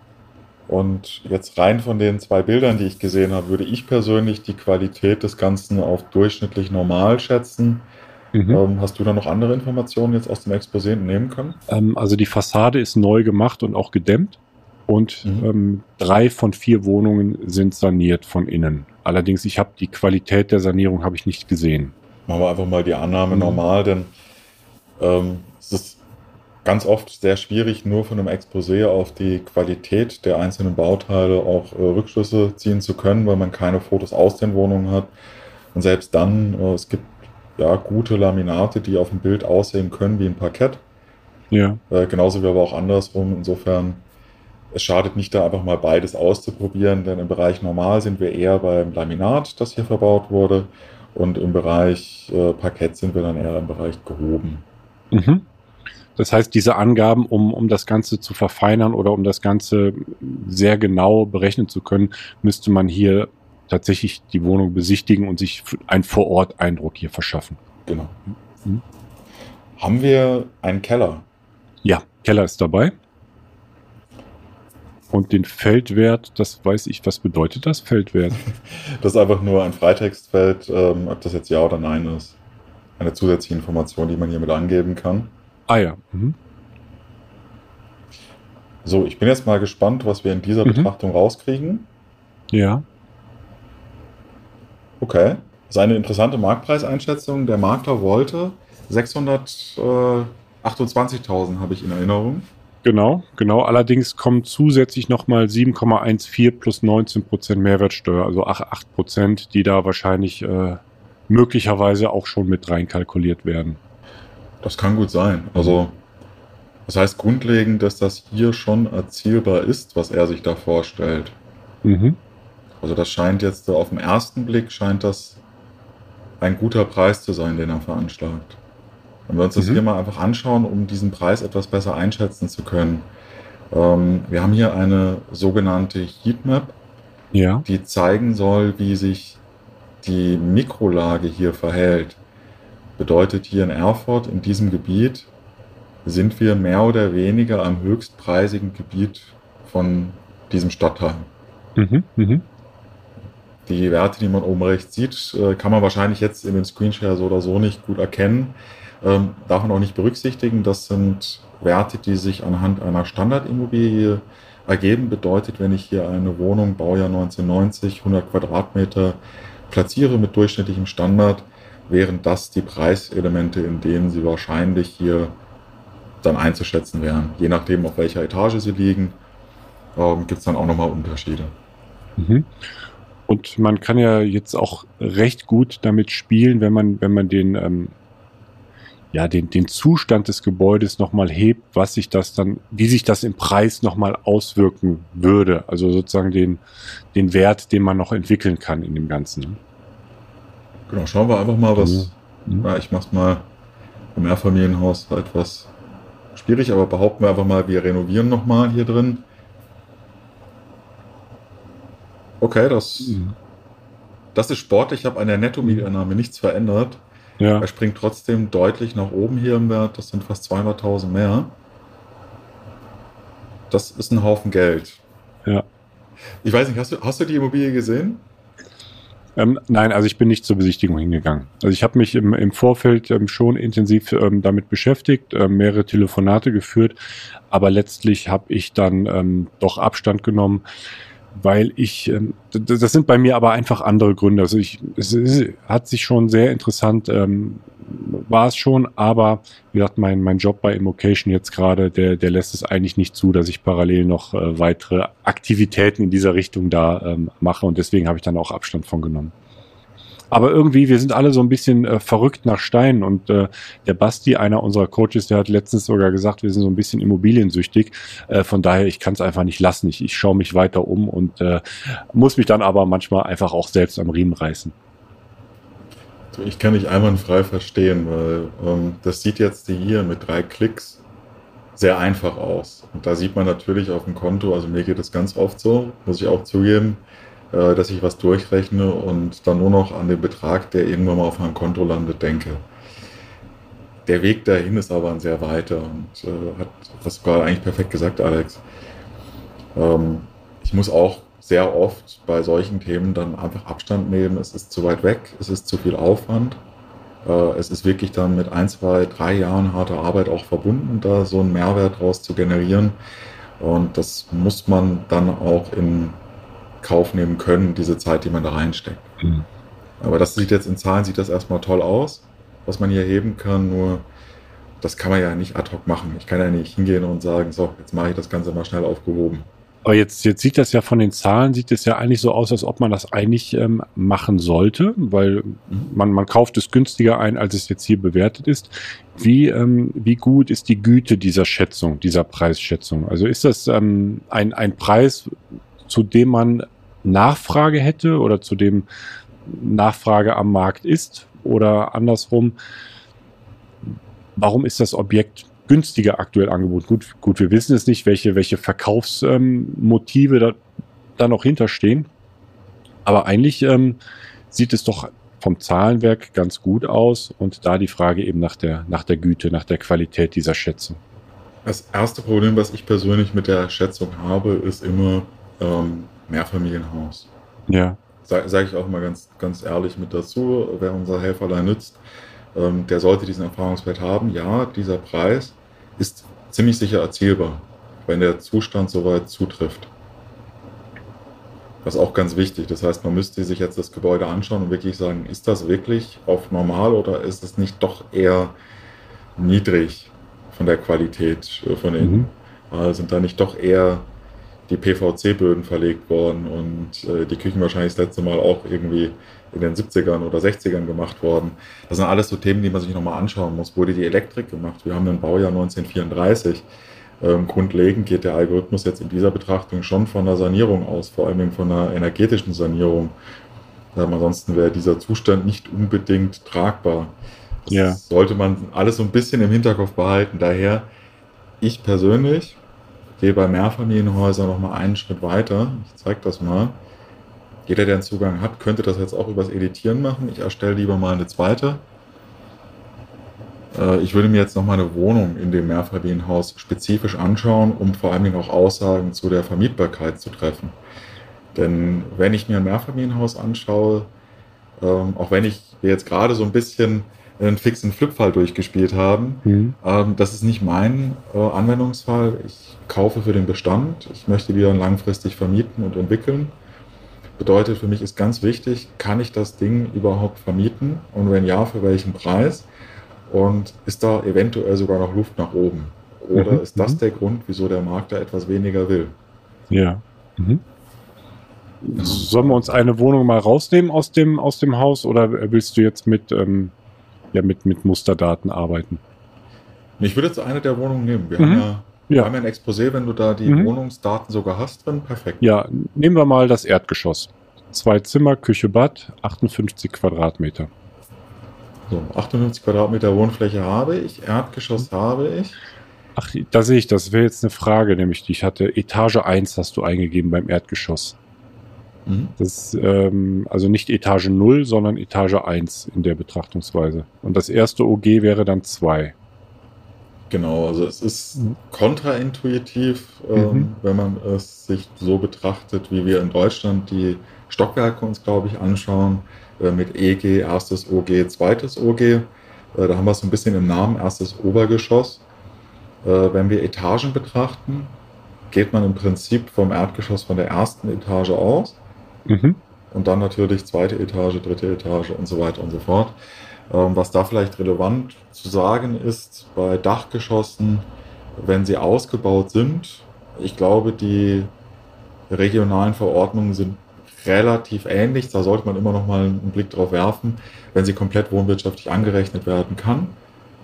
Und jetzt rein von den zwei Bildern, die ich gesehen habe, würde ich persönlich die Qualität des Ganzen auf durchschnittlich normal schätzen. Mhm. Ähm, hast du da noch andere Informationen jetzt aus dem Exposé nehmen können? Ähm, also die Fassade ist neu gemacht und auch gedämmt. Und mhm. ähm, drei von vier Wohnungen sind saniert von innen. Allerdings, ich habe die Qualität der Sanierung habe ich nicht gesehen. Machen wir einfach mal die Annahme mhm. normal, denn ähm, es ist ganz oft sehr schwierig, nur von einem Exposé auf die Qualität der einzelnen Bauteile auch äh, Rückschlüsse ziehen zu können, weil man keine Fotos aus den Wohnungen hat. Und selbst dann, äh, es gibt ja gute Laminate, die auf dem Bild aussehen können wie ein Parkett. Ja. Äh, genauso wie aber auch andersrum. Insofern, es schadet nicht, da einfach mal beides auszuprobieren, denn im Bereich Normal sind wir eher beim Laminat, das hier verbaut wurde. Und im Bereich äh, Parkett sind wir dann eher im Bereich gehoben. Mhm. Das heißt, diese Angaben, um, um das Ganze zu verfeinern oder um das Ganze sehr genau berechnen zu können, müsste man hier tatsächlich die Wohnung besichtigen und sich einen Vorort-Eindruck hier verschaffen. Genau. Mhm. Haben wir einen Keller? Ja, Keller ist dabei. Und den Feldwert, das weiß ich, was bedeutet das, Feldwert? das ist einfach nur ein Freitextfeld, ähm, ob das jetzt Ja oder Nein ist. Eine zusätzliche Information, die man hiermit angeben kann. Ah ja. Mhm. So, ich bin jetzt mal gespannt, was wir in dieser mhm. Betrachtung rauskriegen. Ja. Okay. Das ist eine interessante Marktpreiseinschätzung. Der Makler wollte 628.000 habe ich in Erinnerung. Genau, genau. Allerdings kommen zusätzlich nochmal 7,14 plus 19% Mehrwertsteuer, also 8%, die da wahrscheinlich äh, möglicherweise auch schon mit reinkalkuliert werden. Das kann gut sein. Also, das heißt grundlegend, dass das hier schon erzielbar ist, was er sich da vorstellt. Mhm. Also das scheint jetzt auf den ersten Blick scheint das ein guter Preis zu sein, den er veranschlagt. Wenn wir uns das mhm. hier mal einfach anschauen, um diesen Preis etwas besser einschätzen zu können. Ähm, wir haben hier eine sogenannte Heatmap, ja. die zeigen soll, wie sich die Mikrolage hier verhält. Bedeutet hier in Erfurt, in diesem Gebiet, sind wir mehr oder weniger am höchstpreisigen Gebiet von diesem Stadtteil. Mhm, mh. Die Werte, die man oben rechts sieht, äh, kann man wahrscheinlich jetzt in dem Screenshare so oder so nicht gut erkennen. Ähm, darf man auch nicht berücksichtigen. Das sind Werte, die sich anhand einer Standardimmobilie ergeben. Bedeutet, wenn ich hier eine Wohnung, Baujahr 1990, 100 Quadratmeter platziere mit durchschnittlichem Standard, wären das die Preiselemente, in denen sie wahrscheinlich hier dann einzuschätzen wären. Je nachdem, auf welcher Etage sie liegen, ähm, gibt es dann auch nochmal Unterschiede. Mhm. Und man kann ja jetzt auch recht gut damit spielen, wenn man, wenn man den, ähm, ja, den, den Zustand des Gebäudes nochmal hebt, was sich das dann, wie sich das im Preis nochmal auswirken würde. Also sozusagen den, den Wert, den man noch entwickeln kann in dem Ganzen. Genau, schauen wir einfach mal, was. Mhm. Ja, ich mach's mal im Mehrfamilienhaus etwas schwierig, aber behaupten wir einfach mal, wir renovieren nochmal hier drin. Okay, das, mhm. das ist sportlich. Ich habe an der Netto-Mieteinnahme nichts verändert. Ja. Er springt trotzdem deutlich nach oben hier im Wert. Das sind fast 200.000 mehr. Das ist ein Haufen Geld. Ja. Ich weiß nicht, hast du, hast du die Immobilie gesehen? Ähm, nein, also ich bin nicht zur Besichtigung hingegangen. Also ich habe mich im, im Vorfeld ähm, schon intensiv ähm, damit beschäftigt, ähm, mehrere Telefonate geführt, aber letztlich habe ich dann ähm, doch Abstand genommen, weil ich, ähm, das sind bei mir aber einfach andere Gründe. Also ich, es, es hat sich schon sehr interessant, ähm, war es schon, aber wie gesagt, mein, mein Job bei Immocation jetzt gerade, der, der lässt es eigentlich nicht zu, dass ich parallel noch äh, weitere Aktivitäten in dieser Richtung da ähm, mache und deswegen habe ich dann auch Abstand von genommen. Aber irgendwie, wir sind alle so ein bisschen äh, verrückt nach Steinen. Und äh, der Basti, einer unserer Coaches, der hat letztens sogar gesagt, wir sind so ein bisschen immobiliensüchtig. Äh, von daher, ich kann es einfach nicht lassen. Ich, ich schaue mich weiter um und äh, muss mich dann aber manchmal einfach auch selbst am Riemen reißen. Ich kann dich einwandfrei verstehen, weil ähm, das sieht jetzt hier mit drei Klicks sehr einfach aus. Und da sieht man natürlich auf dem Konto, also mir geht es ganz oft so, muss ich auch zugeben, äh, dass ich was durchrechne und dann nur noch an den Betrag, der irgendwann mal auf meinem Konto landet, denke. Der Weg dahin ist aber ein sehr weiter und äh, hat, was gerade eigentlich perfekt gesagt, Alex. Ähm, ich muss auch sehr oft bei solchen Themen dann einfach Abstand nehmen. Es ist zu weit weg, es ist zu viel Aufwand. Äh, es ist wirklich dann mit ein, zwei, drei Jahren harter Arbeit auch verbunden, da so einen Mehrwert draus zu generieren. Und das muss man dann auch in Kauf nehmen können, diese Zeit, die man da reinsteckt. Mhm. Aber das sieht jetzt in Zahlen, sieht das erstmal toll aus, was man hier heben kann, nur das kann man ja nicht ad hoc machen. Ich kann ja nicht hingehen und sagen, so, jetzt mache ich das Ganze mal schnell aufgehoben. Aber jetzt, jetzt sieht das ja von den Zahlen, sieht es ja eigentlich so aus, als ob man das eigentlich ähm, machen sollte, weil mhm. man, man kauft es günstiger ein, als es jetzt hier bewertet ist. Wie, ähm, wie gut ist die Güte dieser Schätzung, dieser Preisschätzung? Also ist das ähm, ein, ein Preis, zu dem man Nachfrage hätte oder zu dem Nachfrage am Markt ist oder andersrum? Warum ist das Objekt günstiger aktuell angeboten. Gut, gut, wir wissen es nicht, welche, welche Verkaufsmotive ähm, da, da noch hinterstehen. Aber eigentlich ähm, sieht es doch vom Zahlenwerk ganz gut aus und da die Frage eben nach der, nach der Güte, nach der Qualität dieser Schätzung. Das erste Problem, was ich persönlich mit der Schätzung habe, ist immer ähm, Mehrfamilienhaus. Ja. Sage sag ich auch mal ganz, ganz ehrlich mit dazu, wer unser Helferlein nützt, ähm, der sollte diesen Erfahrungswert haben. Ja, dieser Preis ist ziemlich sicher erzielbar, wenn der Zustand soweit zutrifft. Das ist auch ganz wichtig. Das heißt, man müsste sich jetzt das Gebäude anschauen und wirklich sagen, ist das wirklich auf normal oder ist es nicht doch eher niedrig von der Qualität äh, von innen? Mhm. sind da nicht doch eher die PVC-Böden verlegt worden und äh, die Küchen wahrscheinlich das letzte Mal auch irgendwie in den 70ern oder 60ern gemacht worden. Das sind alles so Themen, die man sich nochmal anschauen muss. Wurde die Elektrik gemacht? Wir haben ein Baujahr 1934. Ähm, grundlegend geht der Algorithmus jetzt in dieser Betrachtung schon von einer Sanierung aus, vor allem von einer energetischen Sanierung. Ähm, ansonsten wäre dieser Zustand nicht unbedingt tragbar. Das ja. sollte man alles so ein bisschen im Hinterkopf behalten. Daher, ich persönlich gehe bei Mehrfamilienhäusern nochmal einen Schritt weiter. Ich zeige das mal. Jeder, der einen Zugang hat, könnte das jetzt auch übers Editieren machen. Ich erstelle lieber mal eine zweite. Äh, ich würde mir jetzt noch mal eine Wohnung in dem Mehrfamilienhaus spezifisch anschauen, um vor allen Dingen auch Aussagen zu der Vermietbarkeit zu treffen. Denn wenn ich mir ein Mehrfamilienhaus anschaue, ähm, auch wenn ich jetzt gerade so ein bisschen einen fixen Flipfall durchgespielt haben. Mhm. Ähm, das ist nicht mein äh, Anwendungsfall. Ich kaufe für den Bestand. Ich möchte die dann langfristig vermieten und entwickeln. Bedeutet für mich ist ganz wichtig, kann ich das Ding überhaupt vermieten und wenn ja, für welchen Preis? Und ist da eventuell sogar noch Luft nach oben? Oder mhm. ist das mhm. der Grund, wieso der Markt da etwas weniger will? Ja. Mhm. Sollen wir uns eine Wohnung mal rausnehmen aus dem, aus dem Haus oder willst du jetzt mit, ähm, ja, mit, mit Musterdaten arbeiten? Ich würde jetzt eine der Wohnungen nehmen. Wir mhm. haben ja ja. Wir haben ein Exposé, wenn du da die mhm. Wohnungsdaten sogar hast drin, perfekt. Ja, nehmen wir mal das Erdgeschoss. Zwei Zimmer, Küche, Bad, 58 Quadratmeter. So, 58 Quadratmeter Wohnfläche habe ich, Erdgeschoss habe ich. Ach, da sehe ich, das wäre jetzt eine Frage, nämlich die ich hatte. Etage 1 hast du eingegeben beim Erdgeschoss. Mhm. Das ist ähm, also nicht Etage 0, sondern Etage 1 in der Betrachtungsweise. Und das erste OG wäre dann 2. Genau, also es ist mhm. kontraintuitiv, ähm, mhm. wenn man es sich so betrachtet, wie wir in Deutschland die Stockwerke uns, glaube ich, anschauen, äh, mit EG, erstes OG, zweites OG. Äh, da haben wir es so ein bisschen im Namen, erstes Obergeschoss. Äh, wenn wir Etagen betrachten, geht man im Prinzip vom Erdgeschoss von der ersten Etage aus. Mhm. Und dann natürlich zweite Etage, dritte Etage und so weiter und so fort. Ähm, was da vielleicht relevant zu sagen ist, bei Dachgeschossen, wenn sie ausgebaut sind, ich glaube, die regionalen Verordnungen sind relativ ähnlich. Da sollte man immer noch mal einen Blick drauf werfen. Wenn sie komplett wohnwirtschaftlich angerechnet werden kann,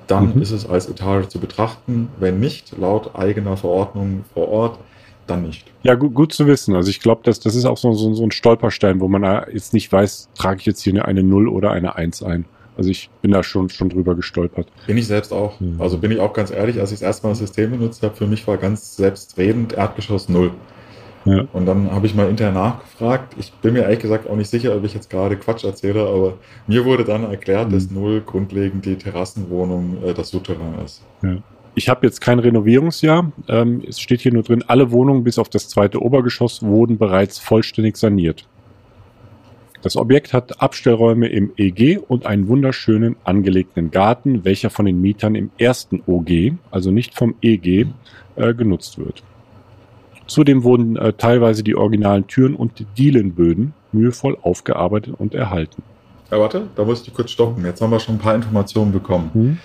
dann mhm. ist es als Etage zu betrachten. Wenn nicht, laut eigener Verordnung vor Ort, dann nicht. Ja, gut, gut zu wissen. Also ich glaube, das, das ist auch so, so, so ein Stolperstein, wo man jetzt nicht weiß, trage ich jetzt hier eine, eine 0 oder eine 1 ein. Also ich bin da schon, schon drüber gestolpert. Bin ich selbst auch. Mhm. Also bin ich auch ganz ehrlich, als ich das erste Mal das System benutzt habe, für mich war ganz selbstredend Erdgeschoss null. Ja. Und dann habe ich mal intern nachgefragt. Ich bin mir ehrlich gesagt auch nicht sicher, ob ich jetzt gerade Quatsch erzähle, aber mir wurde dann erklärt, mhm. dass null grundlegend die Terrassenwohnung äh, das Souterrain ist. Ja. Ich habe jetzt kein Renovierungsjahr. Ähm, es steht hier nur drin, alle Wohnungen bis auf das zweite Obergeschoss wurden bereits vollständig saniert. Das Objekt hat Abstellräume im EG und einen wunderschönen angelegten Garten, welcher von den Mietern im ersten OG, also nicht vom EG, äh, genutzt wird. Zudem wurden äh, teilweise die originalen Türen und Dielenböden mühevoll aufgearbeitet und erhalten. Ja, warte, da muss ich kurz stoppen. Jetzt haben wir schon ein paar Informationen bekommen. Mhm.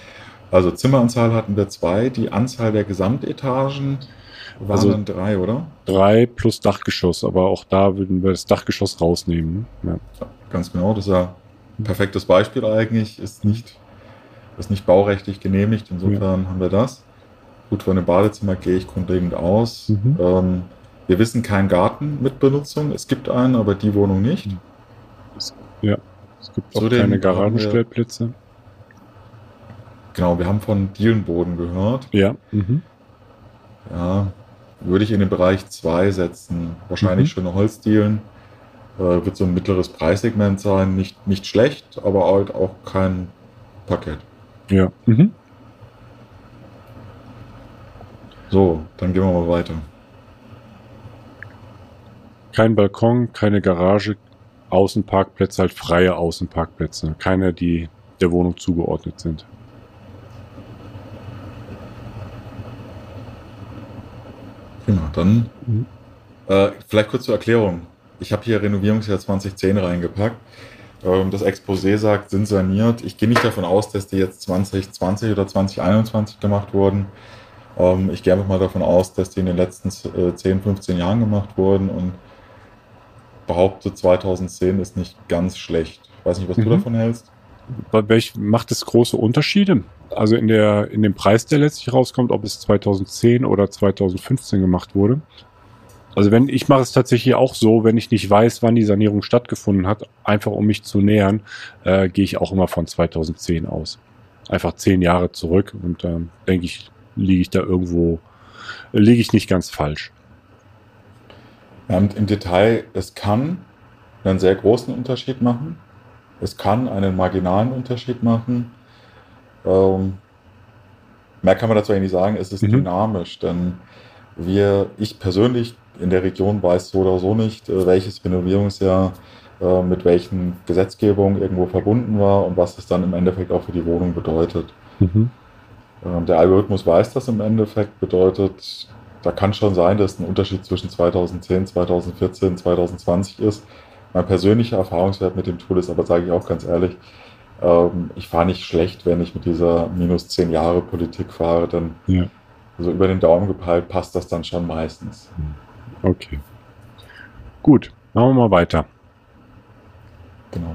Also Zimmeranzahl hatten wir zwei, die Anzahl der Gesamtetagen waren Also- dann drei, oder? Drei plus Dachgeschoss, aber auch da würden wir das Dachgeschoss rausnehmen. ne? Ja. Ganz genau, das ist ja ein perfektes Beispiel eigentlich. Ist nicht, ist nicht baurechtlich genehmigt, insofern haben wir das. Gut, von dem Badezimmer gehe ich grundlegend aus. Mhm. Ähm, wir wissen keinen Garten mit Benutzung. Es gibt einen, aber die Wohnung nicht. Es gibt auch Zudem keine Garagenstellplätze. Genau, wir haben von Dielenboden gehört. Ja. Mhm. Ja, würde ich in den Bereich 2 setzen. Wahrscheinlich Mhm. schöne Holzdielen. Äh, wird so ein mittleres Preissegment sein. Nicht, nicht schlecht, aber halt auch kein Parkett. Ja. Mhm. So, dann gehen wir mal weiter. Kein Balkon, keine Garage, Außenparkplätze, halt freie Außenparkplätze. Keine, die der Wohnung zugeordnet sind. Prima, dann Mhm. äh, vielleicht kurz zur Erklärung. Ich habe hier Renovierungsjahr 2010 reingepackt. Ähm, das Exposé sagt, sind saniert. Ich gehe nicht davon aus, dass die jetzt 2020 oder 2021 gemacht wurden. Ähm, ich gehe einfach mal davon aus, dass die in den letzten äh, 10, 15 Jahren gemacht wurden und behaupte 2010 ist nicht ganz schlecht. Ich weiß nicht, was du Mhm. davon hältst. Welch macht es große Unterschiede? Also in der in dem Preis, der letztlich rauskommt, ob es 2010 oder 2015 gemacht wurde. Also wenn ich mache es tatsächlich auch so, wenn ich nicht weiß, wann die Sanierung stattgefunden hat, einfach um mich zu nähern, äh, gehe ich auch immer von 2010 aus. Einfach zehn Jahre zurück und ähm, denke ich, liege ich da irgendwo, äh, liege ich nicht ganz falsch. Ja, und im Detail, es kann einen sehr großen Unterschied machen. Es kann einen marginalen Unterschied machen. Ähm, mehr kann man dazu eigentlich nicht sagen, es ist Mhm. dynamisch, denn wir, ich persönlich in der Region weiß so oder so nicht, äh, welches Renovierungsjahr äh, mit welchen Gesetzgebungen irgendwo verbunden war und was es dann im Endeffekt auch für die Wohnung bedeutet. Mhm. Ähm, Der Algorithmus weiß das im Endeffekt, bedeutet, da kann schon sein, dass ein Unterschied zwischen 2010, 2014, 2020 ist. Mein persönlicher Erfahrungswert mit dem Tool ist aber, sage ich auch ganz ehrlich, ähm, ich fahre nicht schlecht, wenn ich mit dieser minus 10 Jahre Politik fahre, denn Ja. so über den Daumen gepeilt passt das dann schon meistens. Okay. Gut, machen wir mal weiter. Genau.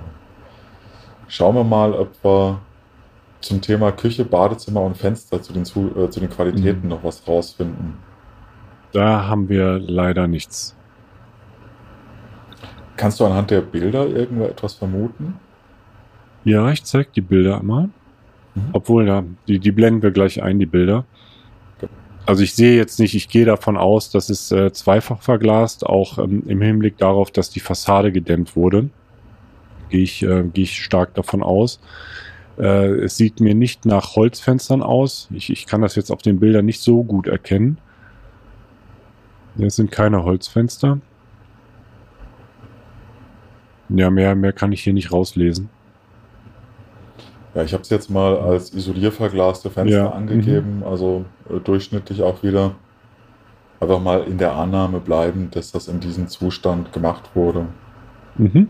Schauen wir mal, ob wir zum Thema Küche, Badezimmer und Fenster zu den, zu, äh, zu den Qualitäten Mhm. noch was rausfinden. Da haben wir leider nichts. Kannst du anhand der Bilder irgendwo etwas vermuten? Ja, ich zeig die Bilder mal. Mhm. Obwohl, ja, die, die blenden wir gleich ein, die Bilder. Also ich sehe jetzt nicht, ich gehe davon aus, dass es äh, zweifach verglast, auch ähm, im Hinblick darauf, dass die Fassade gedämmt wurde. Gehe ich, äh, gehe ich stark davon aus. Äh, es sieht mir nicht nach Holzfenstern aus. Ich, ich kann das jetzt auf den Bildern nicht so gut erkennen. Das sind keine Holzfenster. Ja, mehr, mehr kann ich hier nicht rauslesen. Ja, ich habe es jetzt mal als isolierverglaste Fenster Ja, angegeben, also äh, durchschnittlich auch wieder. Einfach mal in der Annahme bleiben, dass das in diesem Zustand gemacht wurde. Mhm.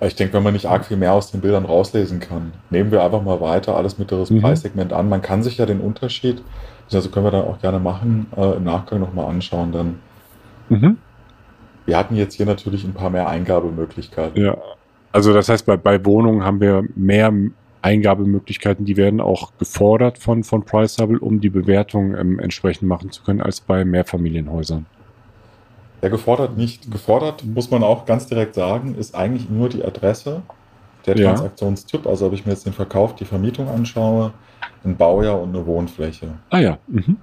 Ich denke, wenn man nicht arg viel mehr aus den Bildern rauslesen kann, nehmen wir einfach mal weiter alles mittleres Mhm. Preissegment an. Man kann sich ja den Unterschied, also können wir dann auch gerne machen, äh, im Nachgang nochmal anschauen, denn Mhm. Wir hatten jetzt hier natürlich ein paar mehr Eingabemöglichkeiten. Ja, also das heißt, bei, bei Wohnungen haben wir mehr Eingabemöglichkeiten, die werden auch gefordert von, von Priceable, um die Bewertung ähm, entsprechend machen zu können, als bei Mehrfamilienhäusern. Ja, gefordert nicht. Gefordert, muss man auch ganz direkt sagen, ist eigentlich nur die Adresse, der Ja. Transaktionstyp. Also ob ich mir jetzt den Verkauf, die Vermietung anschaue, ein Baujahr und eine Wohnfläche. Ah ja, mhm.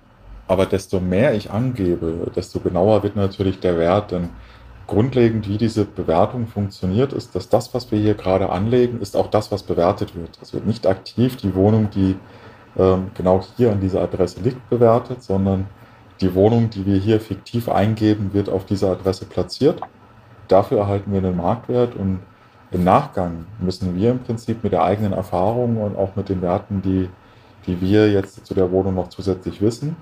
Aber desto mehr ich angebe, desto genauer wird natürlich der Wert. Denn grundlegend, wie diese Bewertung funktioniert, ist, dass das, was wir hier gerade anlegen, ist auch das, was bewertet wird. Es wird nicht aktiv die Wohnung, die ähm, genau hier an dieser Adresse liegt, bewertet, sondern die Wohnung, die wir hier fiktiv eingeben, wird auf dieser Adresse platziert. dafür erhalten wir einen Marktwert und im Nachgang müssen wir im Prinzip mit der eigenen Erfahrung und auch mit den Werten, die, die wir jetzt zu der Wohnung noch zusätzlich wissen,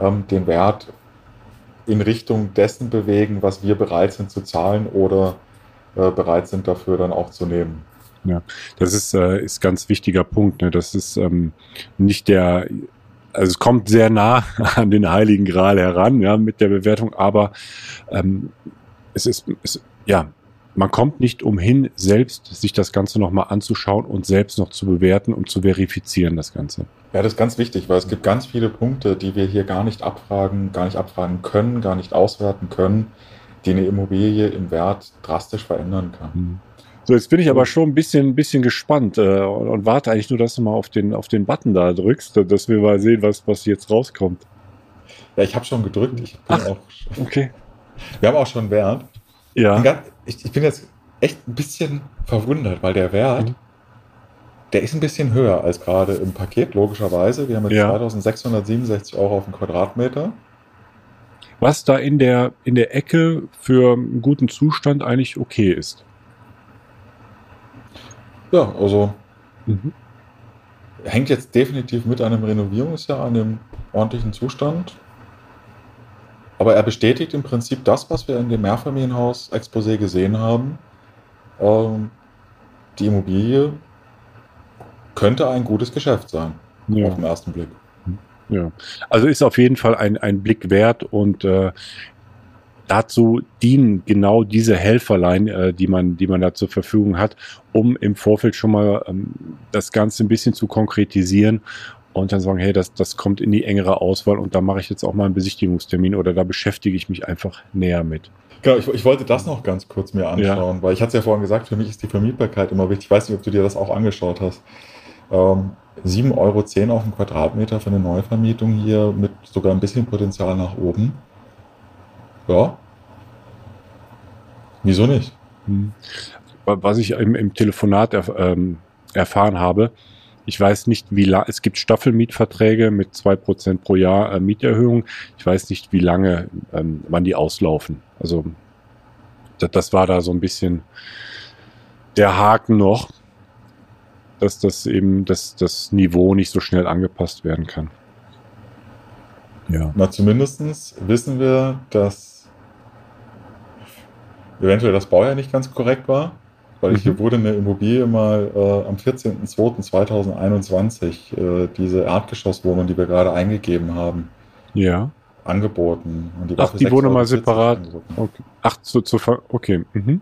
ähm, den Wert in Richtung dessen bewegen, was wir bereit sind zu zahlen oder äh, bereit sind dafür dann auch zu nehmen. Ja, das ist, äh, ist ganz wichtiger Punkt. Ne? Das ist ähm, nicht der, also es kommt sehr nah an den Heiligen Gral heran, ja, mit der Bewertung, aber ähm, es ist, es, ja, man kommt nicht umhin, selbst sich das Ganze nochmal anzuschauen und selbst noch zu bewerten und zu verifizieren, das Ganze. Ja, das ist ganz wichtig, weil es gibt ganz viele Punkte, die wir hier gar nicht abfragen, gar nicht abfragen können, gar nicht auswerten können, die eine Immobilie im Wert drastisch verändern kann. Mhm. So, jetzt bin ich aber schon ein bisschen, ein bisschen gespannt äh, und, und, warte eigentlich nur, dass du mal auf den, auf den Button da drückst, dass wir mal sehen, was, was jetzt rauskommt. Ja, ich habe schon gedrückt. Ich bin Ach, auch, okay. Wir haben auch schon Wert. Ja. Ich, ich bin jetzt echt ein bisschen verwundert, weil der Wert, mhm. der ist ein bisschen höher als gerade im Paket, logischerweise. Wir haben jetzt ja. 2667 Euro auf den Quadratmeter was da in der, in der Ecke für einen guten Zustand eigentlich okay ist. Ja, also mhm. hängt jetzt definitiv mit einem Renovierungsjahr an dem ordentlichen Zustand. Aber er bestätigt im Prinzip das, was wir in dem Mehrfamilienhaus-Exposé gesehen haben. Ähm, die Immobilie könnte ein gutes Geschäft sein, ja. auf den ersten Blick. Ja, also ist auf jeden Fall ein, ein Blick wert und äh, dazu dienen genau diese Helferlein, äh, die man, die man da zur Verfügung hat, um im Vorfeld schon mal ähm, das Ganze ein bisschen zu konkretisieren und dann sagen, hey, das, das kommt in die engere Auswahl und da mache ich jetzt auch mal einen Besichtigungstermin oder da beschäftige ich mich einfach näher mit. Genau, ich, ich wollte das noch ganz kurz mir anschauen, ja. weil ich hatte es ja vorhin gesagt, für mich ist die Vermietbarkeit immer wichtig. Ich weiß nicht, ob du dir das auch angeschaut hast. Ähm, 7,10 Euro auf den Quadratmeter für eine Neuvermietung hier mit sogar ein bisschen Potenzial nach oben. Ja. Wieso nicht? Hm. Was ich im, im Telefonat erf ähm, erfahren habe, ich weiß nicht, wie lange, es gibt Staffelmietverträge mit 2% pro Jahr äh, Mieterhöhung. Ich weiß nicht, wie lange, ähm, wann die auslaufen. Also, das, das war da so ein bisschen der Haken noch dass das eben das, das Niveau nicht so schnell angepasst werden kann. Ja. Na, zumindest wissen wir, dass eventuell das Baujahr nicht ganz korrekt war, weil mhm. hier wurde eine Immobilie mal äh, am 14.02.2021, äh, diese Erdgeschosswohnung, die wir gerade eingegeben haben, ja. angeboten. Die Ach, die wurde mal separat. Okay. Ach, zu, zu, okay. Mhm.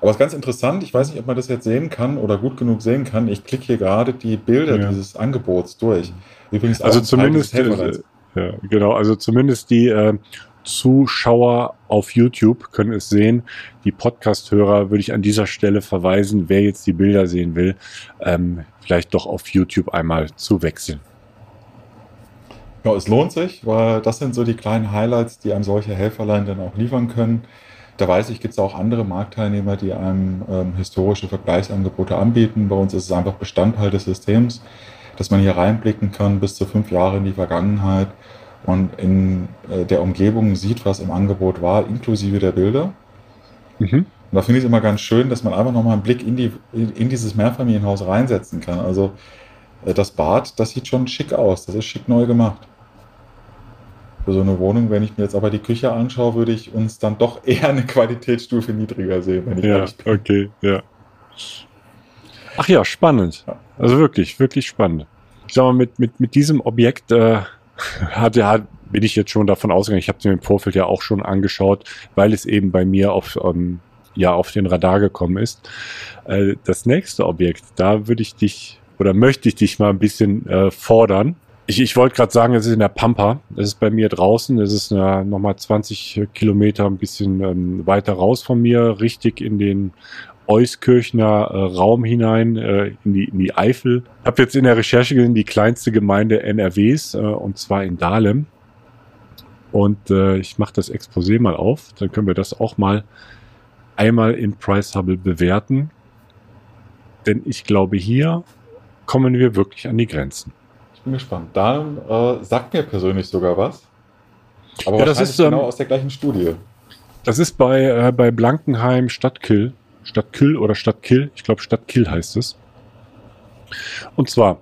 Aber es ist ganz interessant, ich weiß nicht, ob man das jetzt sehen kann oder gut genug sehen kann. Ich klicke hier gerade die Bilder ja. dieses Angebots durch. Übrigens also zumindest, äh, ja, genau, also zumindest die äh, Zuschauer auf YouTube können es sehen. Die Podcast-Hörer würde ich an dieser Stelle verweisen, wer jetzt die Bilder sehen will, ähm, vielleicht doch auf YouTube einmal zu wechseln. Ja, es lohnt sich, weil das sind so die kleinen Highlights, die einem solche Helferlein dann auch liefern können. Da weiß ich, gibt es auch andere Marktteilnehmer, die einem ähm, historische Vergleichsangebote anbieten. Bei uns ist es einfach Bestandteil des Systems, dass man hier reinblicken kann bis zu fünf Jahre in die Vergangenheit und in äh, der Umgebung sieht, was im Angebot war, inklusive der Bilder. Mhm. Und da finde ich es immer ganz schön, dass man einfach nochmal einen Blick in, die, in dieses Mehrfamilienhaus reinsetzen kann. Also äh, das Bad, das sieht schon schick aus, das ist schick neu gemacht für so eine Wohnung. Wenn ich mir jetzt aber die Küche anschaue, würde ich uns dann doch eher eine Qualitätsstufe niedriger sehen, wenn ich ja, ehrlich bin. Okay, ja. Ach ja, spannend. Also wirklich, wirklich spannend. Ich sag mal, mit, mit, mit diesem Objekt äh, hat, ja, bin ich jetzt schon davon ausgegangen, ich habe es mir im Vorfeld ja auch schon angeschaut, weil es eben bei mir auf, ähm, ja, auf den Radar gekommen ist. Äh, das nächste Objekt, da würde ich dich oder möchte ich dich mal ein bisschen äh, fordern. Ich, ich wollte gerade sagen, es ist in der Pampa. Es ist bei mir draußen. Es ist äh, nochmal 20 Kilometer ein bisschen ähm, weiter raus von mir, richtig in den Euskirchner äh, Raum hinein, äh, in, die, in die Eifel. Ich habe jetzt in der Recherche gesehen, die kleinste Gemeinde NRWs, äh, und zwar in Dahlem. Und äh, ich mache das Exposé mal auf. Dann können wir das auch mal einmal in Price Hubble bewerten. Denn ich glaube, hier kommen wir wirklich an die Grenzen bin gespannt. Dahlem äh, sagt mir persönlich sogar was. Aber Ja, das ist, ähm, genau aus der gleichen Studie. Das ist bei, äh, bei Blankenheim Stadtkill. Stadtkill oder Stadtkill. Ich glaube, Stadtkill heißt es. Und zwar,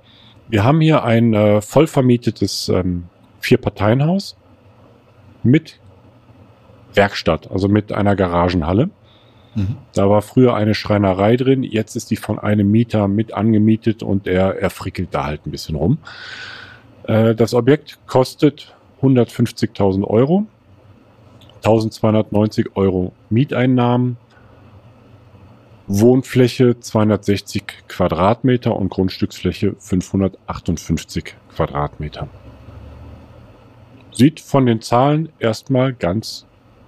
wir haben hier ein äh, voll vermietetes ähm, Vier-Parteien-Haus mit Werkstatt, also mit einer Garagenhalle. Mhm. Da war früher eine Schreinerei drin, jetzt ist die von einem Mieter mit angemietet und er, er frickelt da halt ein bisschen rum. Äh, das Objekt kostet 150.000 Euro, 1290 Euro Mieteinnahmen, Wohnfläche 260 Quadratmeter und Grundstücksfläche 558 Quadratmeter. Sieht von den Zahlen erstmal ganz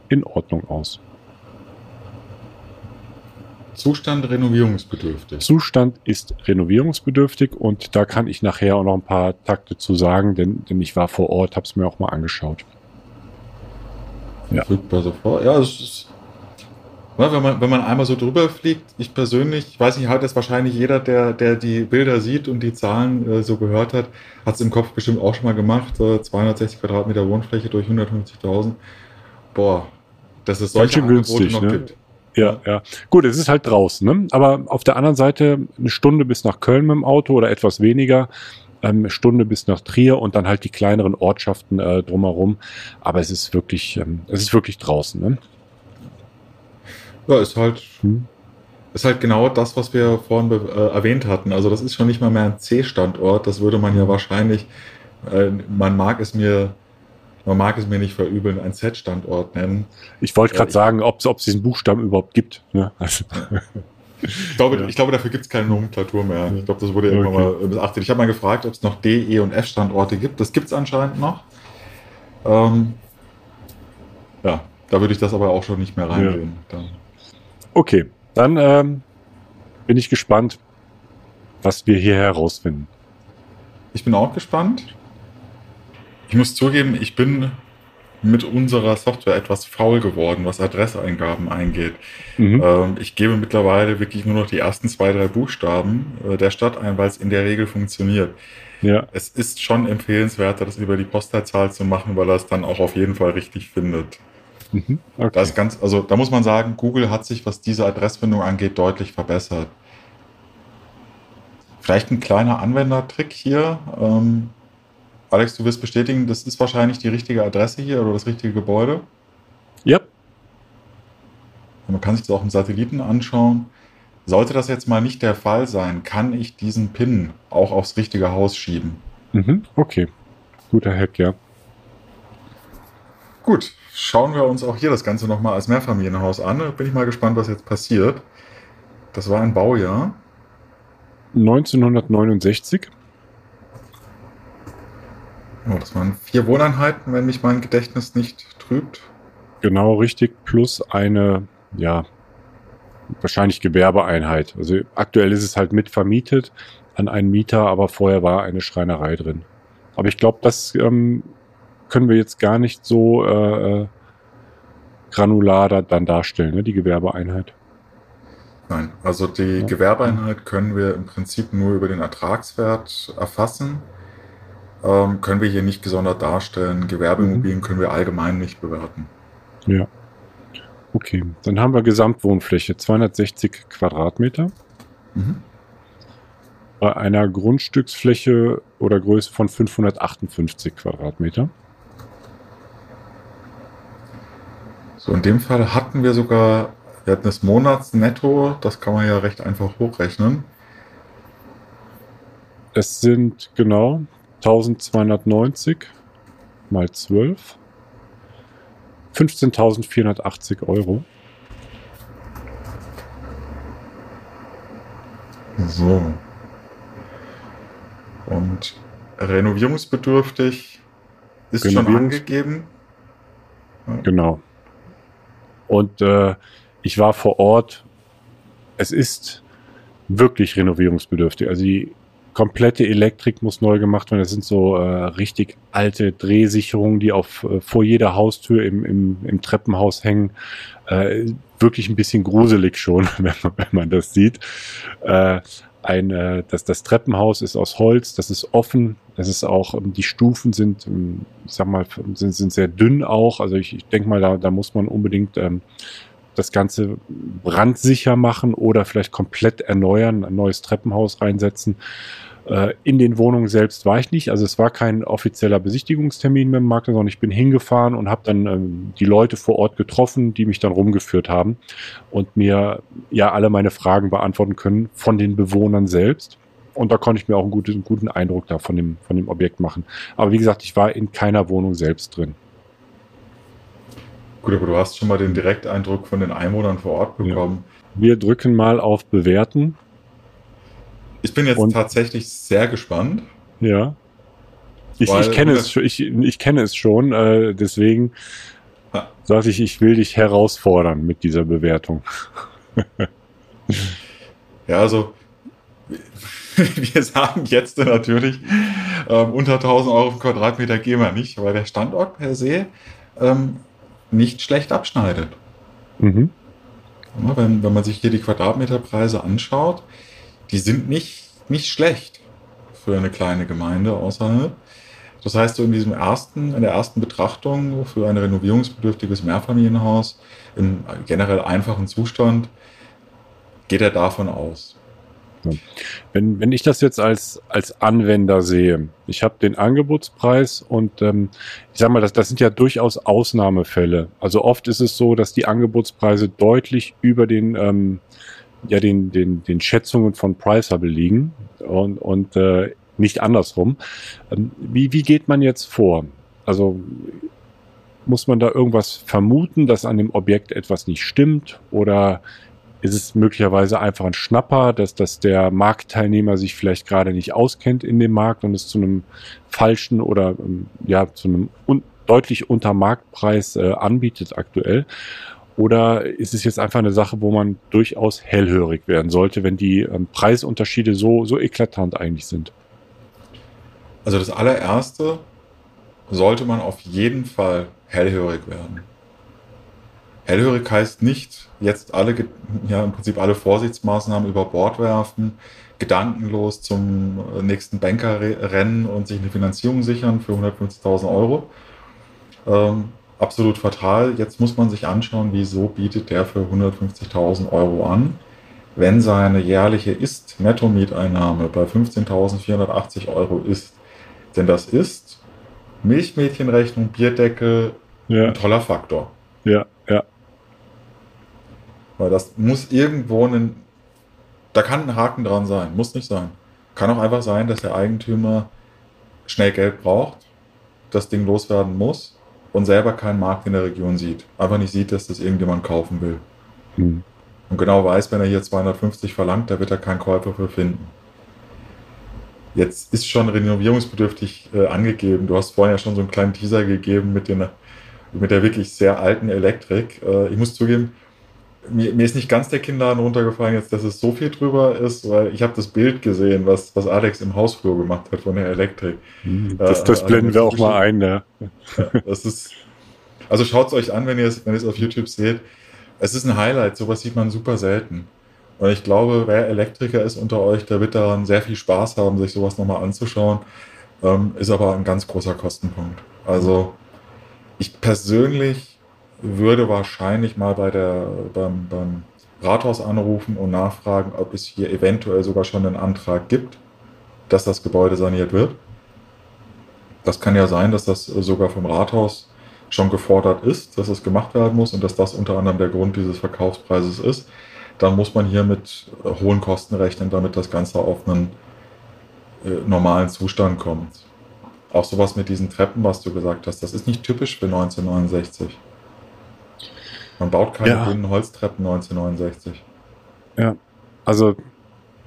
in Ordnung aus. Zustand renovierungsbedürftig. Zustand ist renovierungsbedürftig und da kann ich nachher auch noch ein paar Takte zu sagen, denn, denn ich war vor Ort, habe es mir auch mal angeschaut. Ja. Verfügbar sofort. Ja, es ist. Wenn, man, wenn man einmal so drüber fliegt, ich persönlich, ich weiß nicht, hat es wahrscheinlich jeder, der, der die Bilder sieht und die Zahlen äh, so gehört hat, hat es im Kopf bestimmt auch schon mal gemacht. Äh, 260 Quadratmeter Wohnfläche durch 150.000. Boah, dass es solche Angebote günstig, noch ne? gibt. Ja, ja. Gut, es ist halt draußen, ne? Aber auf der anderen Seite eine Stunde bis nach Köln mit dem Auto oder etwas weniger. Ähm, eine Stunde bis nach Trier und dann halt die kleineren Ortschaften äh, drumherum. Aber es ist wirklich, ähm, es ist wirklich draußen, ne? Ja, ist halt, Hm. ist halt genau das, was wir vorhin äh, erwähnt hatten. Also das ist schon nicht mal mehr ein C-Standort. Das würde man ja wahrscheinlich, äh, man mag es mir, man mag es mir nicht verübeln, ein Z-Standort nennen. Ich wollte Ja, gerade ich- sagen, ob es diesen Buchstaben überhaupt gibt. Ne? Also, Ich glaube, Ja. ich glaube dafür gibt es keine Nomenklatur mehr. Ich glaube, das wurde Okay. irgendwann mal missachtet. Ich habe mal gefragt, ob es noch D, E und F-Standorte gibt. Das gibt es anscheinend noch. Ähm, ja, da würde ich das aber auch schon nicht mehr reingehen. Dann. Okay, dann ähm, bin ich gespannt, was wir hier herausfinden. Ich bin auch gespannt. Ich muss zugeben, ich bin mit unserer Software etwas faul geworden, was Adresseingaben eingeht. Mhm. Ähm, ich gebe mittlerweile wirklich nur noch die ersten zwei, drei Buchstaben äh, der Stadt ein, weil es in der Regel funktioniert. Ja, Es ist schon empfehlenswerter, das über die Postleitzahl zu machen, weil er es dann auch auf jeden Fall richtig findet. Mhm. okay. Da ist ganz, also da muss man sagen, Google hat sich, was diese Adressfindung angeht, deutlich verbessert. Vielleicht ein kleiner Anwendertrick hier. Ähm, Alex, du wirst bestätigen, das ist wahrscheinlich die richtige Adresse hier oder das richtige Gebäude. ja, Man kann sich das auch im Satelliten anschauen. Sollte das jetzt mal nicht der Fall sein, kann ich diesen Pin auch aufs richtige Haus schieben. mhm. okay. Guter Hack, ja. Gut, schauen wir uns auch hier das Ganze nochmal als Mehrfamilienhaus an. Bin ich mal gespannt, was jetzt passiert. Das war ein Baujahr. 1969. Oh, das waren vier Wohneinheiten, wenn mich mein Gedächtnis nicht trübt. Genau richtig, plus eine, ja, wahrscheinlich Gewerbeeinheit. Also aktuell ist es halt mit vermietet an einen Mieter, aber vorher war eine Schreinerei drin. Aber ich glaube, das ähm, können wir jetzt gar nicht so äh, äh, granular da, dann darstellen, ne, die Gewerbeeinheit. Nein, also die Ja. Gewerbeeinheit können wir im Prinzip nur über den Ertragswert erfassen. Ähm, können wir hier nicht gesondert darstellen. Gewerbeimmobilien können wir allgemein nicht bewerten. Ja. Okay, dann haben wir Gesamtwohnfläche 260 Quadratmeter Mhm. bei einer Grundstücksfläche oder Größe von 558 Quadratmeter. So, in dem Fall hatten wir sogar, wir hatten das Monatsnetto, das kann man ja recht einfach hochrechnen. Es sind genau 1290 mal 12. 15.480 Euro. So. Und renovierungsbedürftig ist schon Renovierungs- angegeben. Genau. Und äh, ich war vor Ort. Es ist wirklich renovierungsbedürftig. Also die komplette Elektrik muss neu gemacht werden. Das sind so äh, richtig alte Drehsicherungen, die auf äh, vor jeder Haustür im, im, im Treppenhaus hängen. Äh, wirklich ein bisschen gruselig schon, wenn man, wenn man das sieht. Äh, ein, äh, das, das Treppenhaus ist aus Holz, das ist offen, das ist auch, ähm, die Stufen sind, ähm, ich sag mal, sind, sind sehr dünn auch. Also ich, ich denke mal, da, da muss man unbedingt ähm, das Ganze brandsicher machen oder vielleicht komplett erneuern, ein neues Treppenhaus reinsetzen. Äh, in den Wohnungen selbst war ich nicht. Also es war kein offizieller Besichtigungstermin mit dem Makler, sondern ich bin hingefahren und habe dann ähm, die Leute vor Ort getroffen, die mich dann rumgeführt haben und mir ja alle meine Fragen beantworten können von den Bewohnern selbst. Und da konnte ich mir auch einen guten, einen guten Eindruck da von dem, von dem Objekt machen. Aber wie gesagt, ich war in keiner Wohnung selbst drin. Gut, aber du hast schon mal den Direkteindruck von den Einwohnern vor Ort bekommen. Ja. Wir drücken mal auf Bewerten. Ich bin jetzt Und, tatsächlich sehr gespannt. Ja. Ich, ich kenne es, ich, ich kenne es schon, äh, deswegen ja. sage ich, ich will dich herausfordern mit dieser Bewertung. ja, also wir sagen jetzt natürlich, ähm, unter 1000 Euro pro Quadratmeter gehen wir nicht, weil der Standort per se ähm, nicht schlecht abschneidet. Mhm. Ja, wenn, wenn man sich hier die Quadratmeterpreise anschaut, die sind nicht, nicht schlecht für eine kleine Gemeinde außerhalb. Das heißt, so in diesem ersten, in der ersten Betrachtung für ein renovierungsbedürftiges Mehrfamilienhaus im generell einfachen Zustand geht er davon aus. Wenn, wenn ich das jetzt als, als Anwender sehe, ich habe den Angebotspreis und ähm, ich sage mal, das, das sind ja durchaus Ausnahmefälle. Also oft ist es so, dass die Angebotspreise deutlich über den, ähm, ja, den, den, den Schätzungen von Priceable liegen und, und äh, nicht andersrum. Ähm, wie, wie geht man jetzt vor? Also muss man da irgendwas vermuten, dass an dem Objekt etwas nicht stimmt oder ist es möglicherweise einfach ein Schnapper, dass, dass der Marktteilnehmer sich vielleicht gerade nicht auskennt in dem Markt und es zu einem falschen oder ähm, ja zu einem un deutlich unter Marktpreis äh, anbietet aktuell? Oder ist es jetzt einfach eine Sache, wo man durchaus hellhörig werden sollte, wenn die ähm, Preisunterschiede so, so eklatant eigentlich sind? Also das allererste sollte man auf jeden Fall hellhörig werden. Hellhörig heißt nicht, jetzt alle, ja, im Prinzip alle Vorsichtsmaßnahmen über Bord werfen, gedankenlos zum nächsten Banker rennen und sich eine Finanzierung sichern für 150.000 Euro. Ähm, absolut fatal. Jetzt muss man sich anschauen, wieso bietet der für 150.000 Euro an, wenn seine jährliche Ist-Netto-Mieteinnahme bei 15.480 Euro ist. Denn das ist Milchmädchenrechnung, Bierdeckel, ja. ein toller Faktor. Ja, ja. Weil das muss irgendwo ein, da kann ein Haken dran sein, muss nicht sein. Kann auch einfach sein, dass der Eigentümer schnell Geld braucht, das Ding loswerden muss und selber keinen Markt in der Region sieht. Einfach nicht sieht, dass das irgendjemand kaufen will. Hm. Und genau weiß, wenn er hier 250 verlangt, da wird er keinen Käufer für finden. Jetzt ist schon renovierungsbedürftig äh, angegeben. Du hast vorhin ja schon so einen kleinen Teaser gegeben mit, den, mit der wirklich sehr alten Elektrik. Äh, ich muss zugeben, mir, mir, ist nicht ganz der Kinnladen runtergefallen jetzt, dass es so viel drüber ist, weil ich habe das Bild gesehen, was, was Alex im Hausflur gemacht hat von der Elektrik. Hm, das, das äh, blenden also wir auch mal ein, ja. Das ist, also schaut es euch an, wenn ihr es wenn auf YouTube seht. Es ist ein Highlight, sowas sieht man super selten. Und ich glaube, wer Elektriker ist unter euch, der wird daran sehr viel Spaß haben, sich sowas nochmal anzuschauen. Ähm, ist aber ein ganz großer Kostenpunkt. Also ich persönlich würde wahrscheinlich mal bei der, beim, beim Rathaus anrufen und nachfragen, ob es hier eventuell sogar schon einen Antrag gibt, dass das Gebäude saniert wird. Das kann ja sein, dass das sogar vom Rathaus schon gefordert ist, dass es gemacht werden muss und dass das unter anderem der Grund dieses Verkaufspreises ist. Dann muss man hier mit hohen Kosten rechnen, damit das Ganze auf einen äh, normalen Zustand kommt. Auch sowas mit diesen Treppen, was du gesagt hast, das ist nicht typisch für 1969. Man baut keine ja. grünen Holztreppen 1969. Ja, also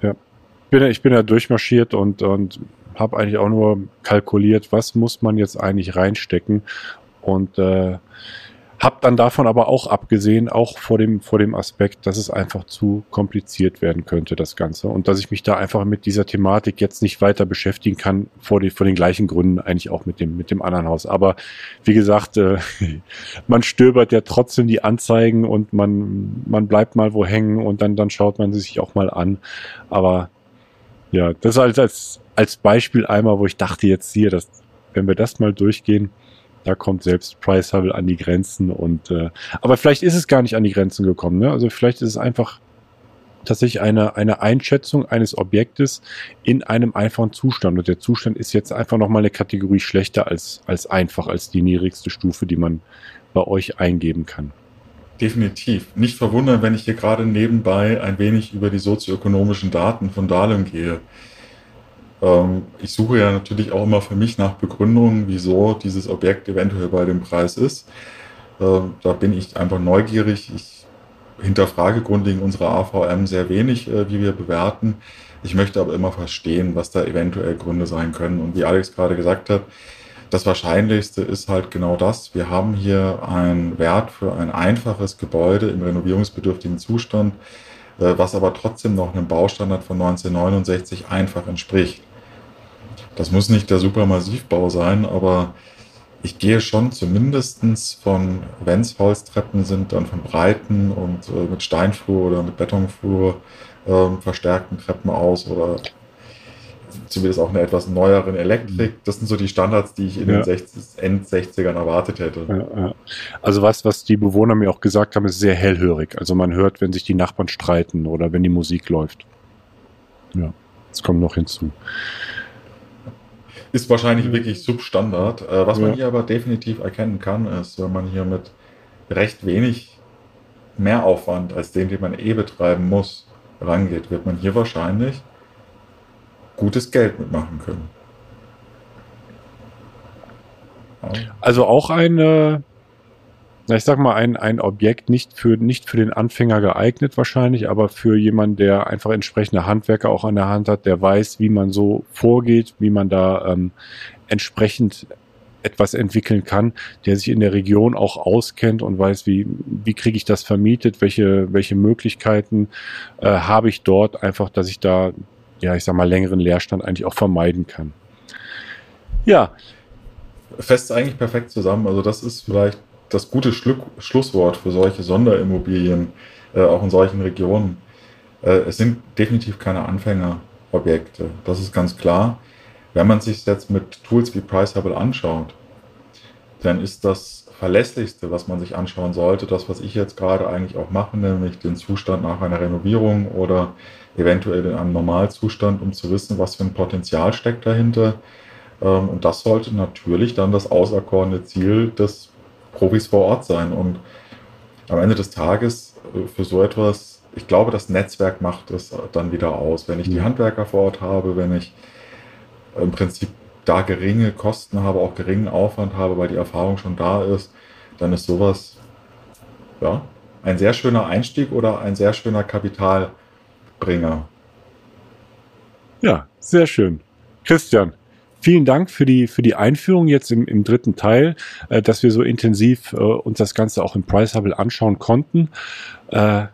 ja. Ich bin, ich bin ja durchmarschiert und, und habe eigentlich auch nur kalkuliert, was muss man jetzt eigentlich reinstecken. Und äh, hab dann davon aber auch abgesehen, auch vor dem, vor dem Aspekt, dass es einfach zu kompliziert werden könnte, das Ganze. Und dass ich mich da einfach mit dieser Thematik jetzt nicht weiter beschäftigen kann, vor, die, vor den gleichen Gründen eigentlich auch mit dem, mit dem anderen Haus. Aber wie gesagt, äh, man stöbert ja trotzdem die Anzeigen und man, man bleibt mal wo hängen und dann, dann schaut man sich auch mal an. Aber Ja, das als, als, als Beispiel einmal, wo ich dachte jetzt hier, dass, wenn wir das mal durchgehen, da kommt selbst Price Hubble an die Grenzen und äh, aber vielleicht ist es gar nicht an die Grenzen gekommen, ne? Also vielleicht ist es einfach tatsächlich eine, eine Einschätzung eines Objektes in einem einfachen Zustand. Und der Zustand ist jetzt einfach nochmal eine Kategorie schlechter als, als einfach, als die niedrigste Stufe, die man bei euch eingeben kann. Definitiv. Nicht verwundern, wenn ich hier gerade nebenbei ein wenig über die sozioökonomischen Daten von Dahlem gehe. Ähm, ich suche ja natürlich auch immer für mich nach Begründungen, wieso dieses Objekt eventuell bei dem Preis ist. Ähm, da bin ich einfach neugierig. Ich hinterfrage grundlegend unsere AVM sehr wenig, äh, wie wir bewerten. Ich möchte aber immer verstehen, was da eventuell Gründe sein können. Und wie Alex gerade gesagt hat, das Wahrscheinlichste ist halt genau das. Wir haben hier einen Wert für ein einfaches Gebäude im renovierungsbedürftigen Zustand, äh, was aber trotzdem noch einem Baustandard von 1969 einfach entspricht. Das muss nicht der Supermassivbau sein, aber ich gehe schon zumindest von, wenn es Holztreppen sind, dann von breiten und äh, mit Steinflur oder mit Betonflur äh, verstärkten Treppen aus oder zumindest auch eine etwas neueren Elektrik. Mhm. Das sind so die Standards, die ich in ja. den 60, End-60ern erwartet hätte. Ja, ja. Also was, was die Bewohner mir auch gesagt haben, ist sehr hellhörig. Also man hört, wenn sich die Nachbarn streiten oder wenn die Musik läuft. Ja, das kommt noch hinzu. Ist wahrscheinlich wirklich Substandard. Äh, was man hier aber definitiv erkennen kann, ist, wenn man hier mit recht wenig Mehraufwand als den, den man eh betreiben muss, rangeht, wird man hier wahrscheinlich gutes Geld mitmachen können. Also auch eine, ich sag mal, ein, ein Objekt nicht für, nicht für den Anfänger geeignet wahrscheinlich, aber für jemanden, der einfach entsprechende Handwerker auch an der Hand hat, der weiß, wie man so vorgeht, wie man da ähm, entsprechend etwas entwickeln kann, der sich in der Region auch auskennt und weiß, wie, wie kriege ich das vermietet, welche, welche Möglichkeiten äh, habe ich dort, einfach, dass ich da ja, ich sag mal, längeren Leerstand eigentlich auch vermeiden kann. Ja. Fest eigentlich perfekt zusammen. Also das ist vielleicht das gute Schlu Schlusswort für solche Sonderimmobilien, äh, auch in solchen Regionen. Äh, es sind definitiv keine Anfängerobjekte. Das ist ganz klar. Wenn man sich jetzt mit Tools wie Priceable anschaut, dann ist das verlässlichste, was man sich anschauen sollte, das, was ich jetzt gerade eigentlich auch mache, nämlich den Zustand nach einer Renovierung oder eventuell in einem Normalzustand, um zu wissen, was für ein Potenzial steckt dahinter. Ähm, und das sollte natürlich dann das auserkorene Ziel des Profis vor Ort sein. Und am Ende des Tages äh, für so etwas, ich glaube, das Netzwerk macht es dann wieder aus. Wenn ich die Handwerker vor Ort habe, wenn ich im Prinzip da geringe Kosten habe, auch geringen Aufwand habe, weil die Erfahrung schon da ist, dann ist sowas ja, ein sehr schöner Einstieg oder ein sehr schöner Kapital. Bringer. Ja, sehr schön. Christian, vielen Dank für die, für die Einführung jetzt im, im dritten Teil, äh, dass wir so intensiv äh, uns das Ganze auch im Price Hubble anschauen konnten. Äh,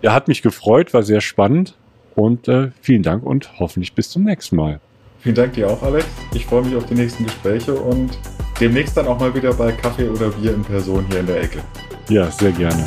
ja, hat mich gefreut, war sehr spannend und äh, vielen Dank und hoffentlich bis zum nächsten Mal. Vielen Dank dir auch, Alex. Ich freue mich auf die nächsten Gespräche und demnächst dann auch mal wieder bei Kaffee oder Bier in Person hier in der Ecke. Ja, sehr gerne.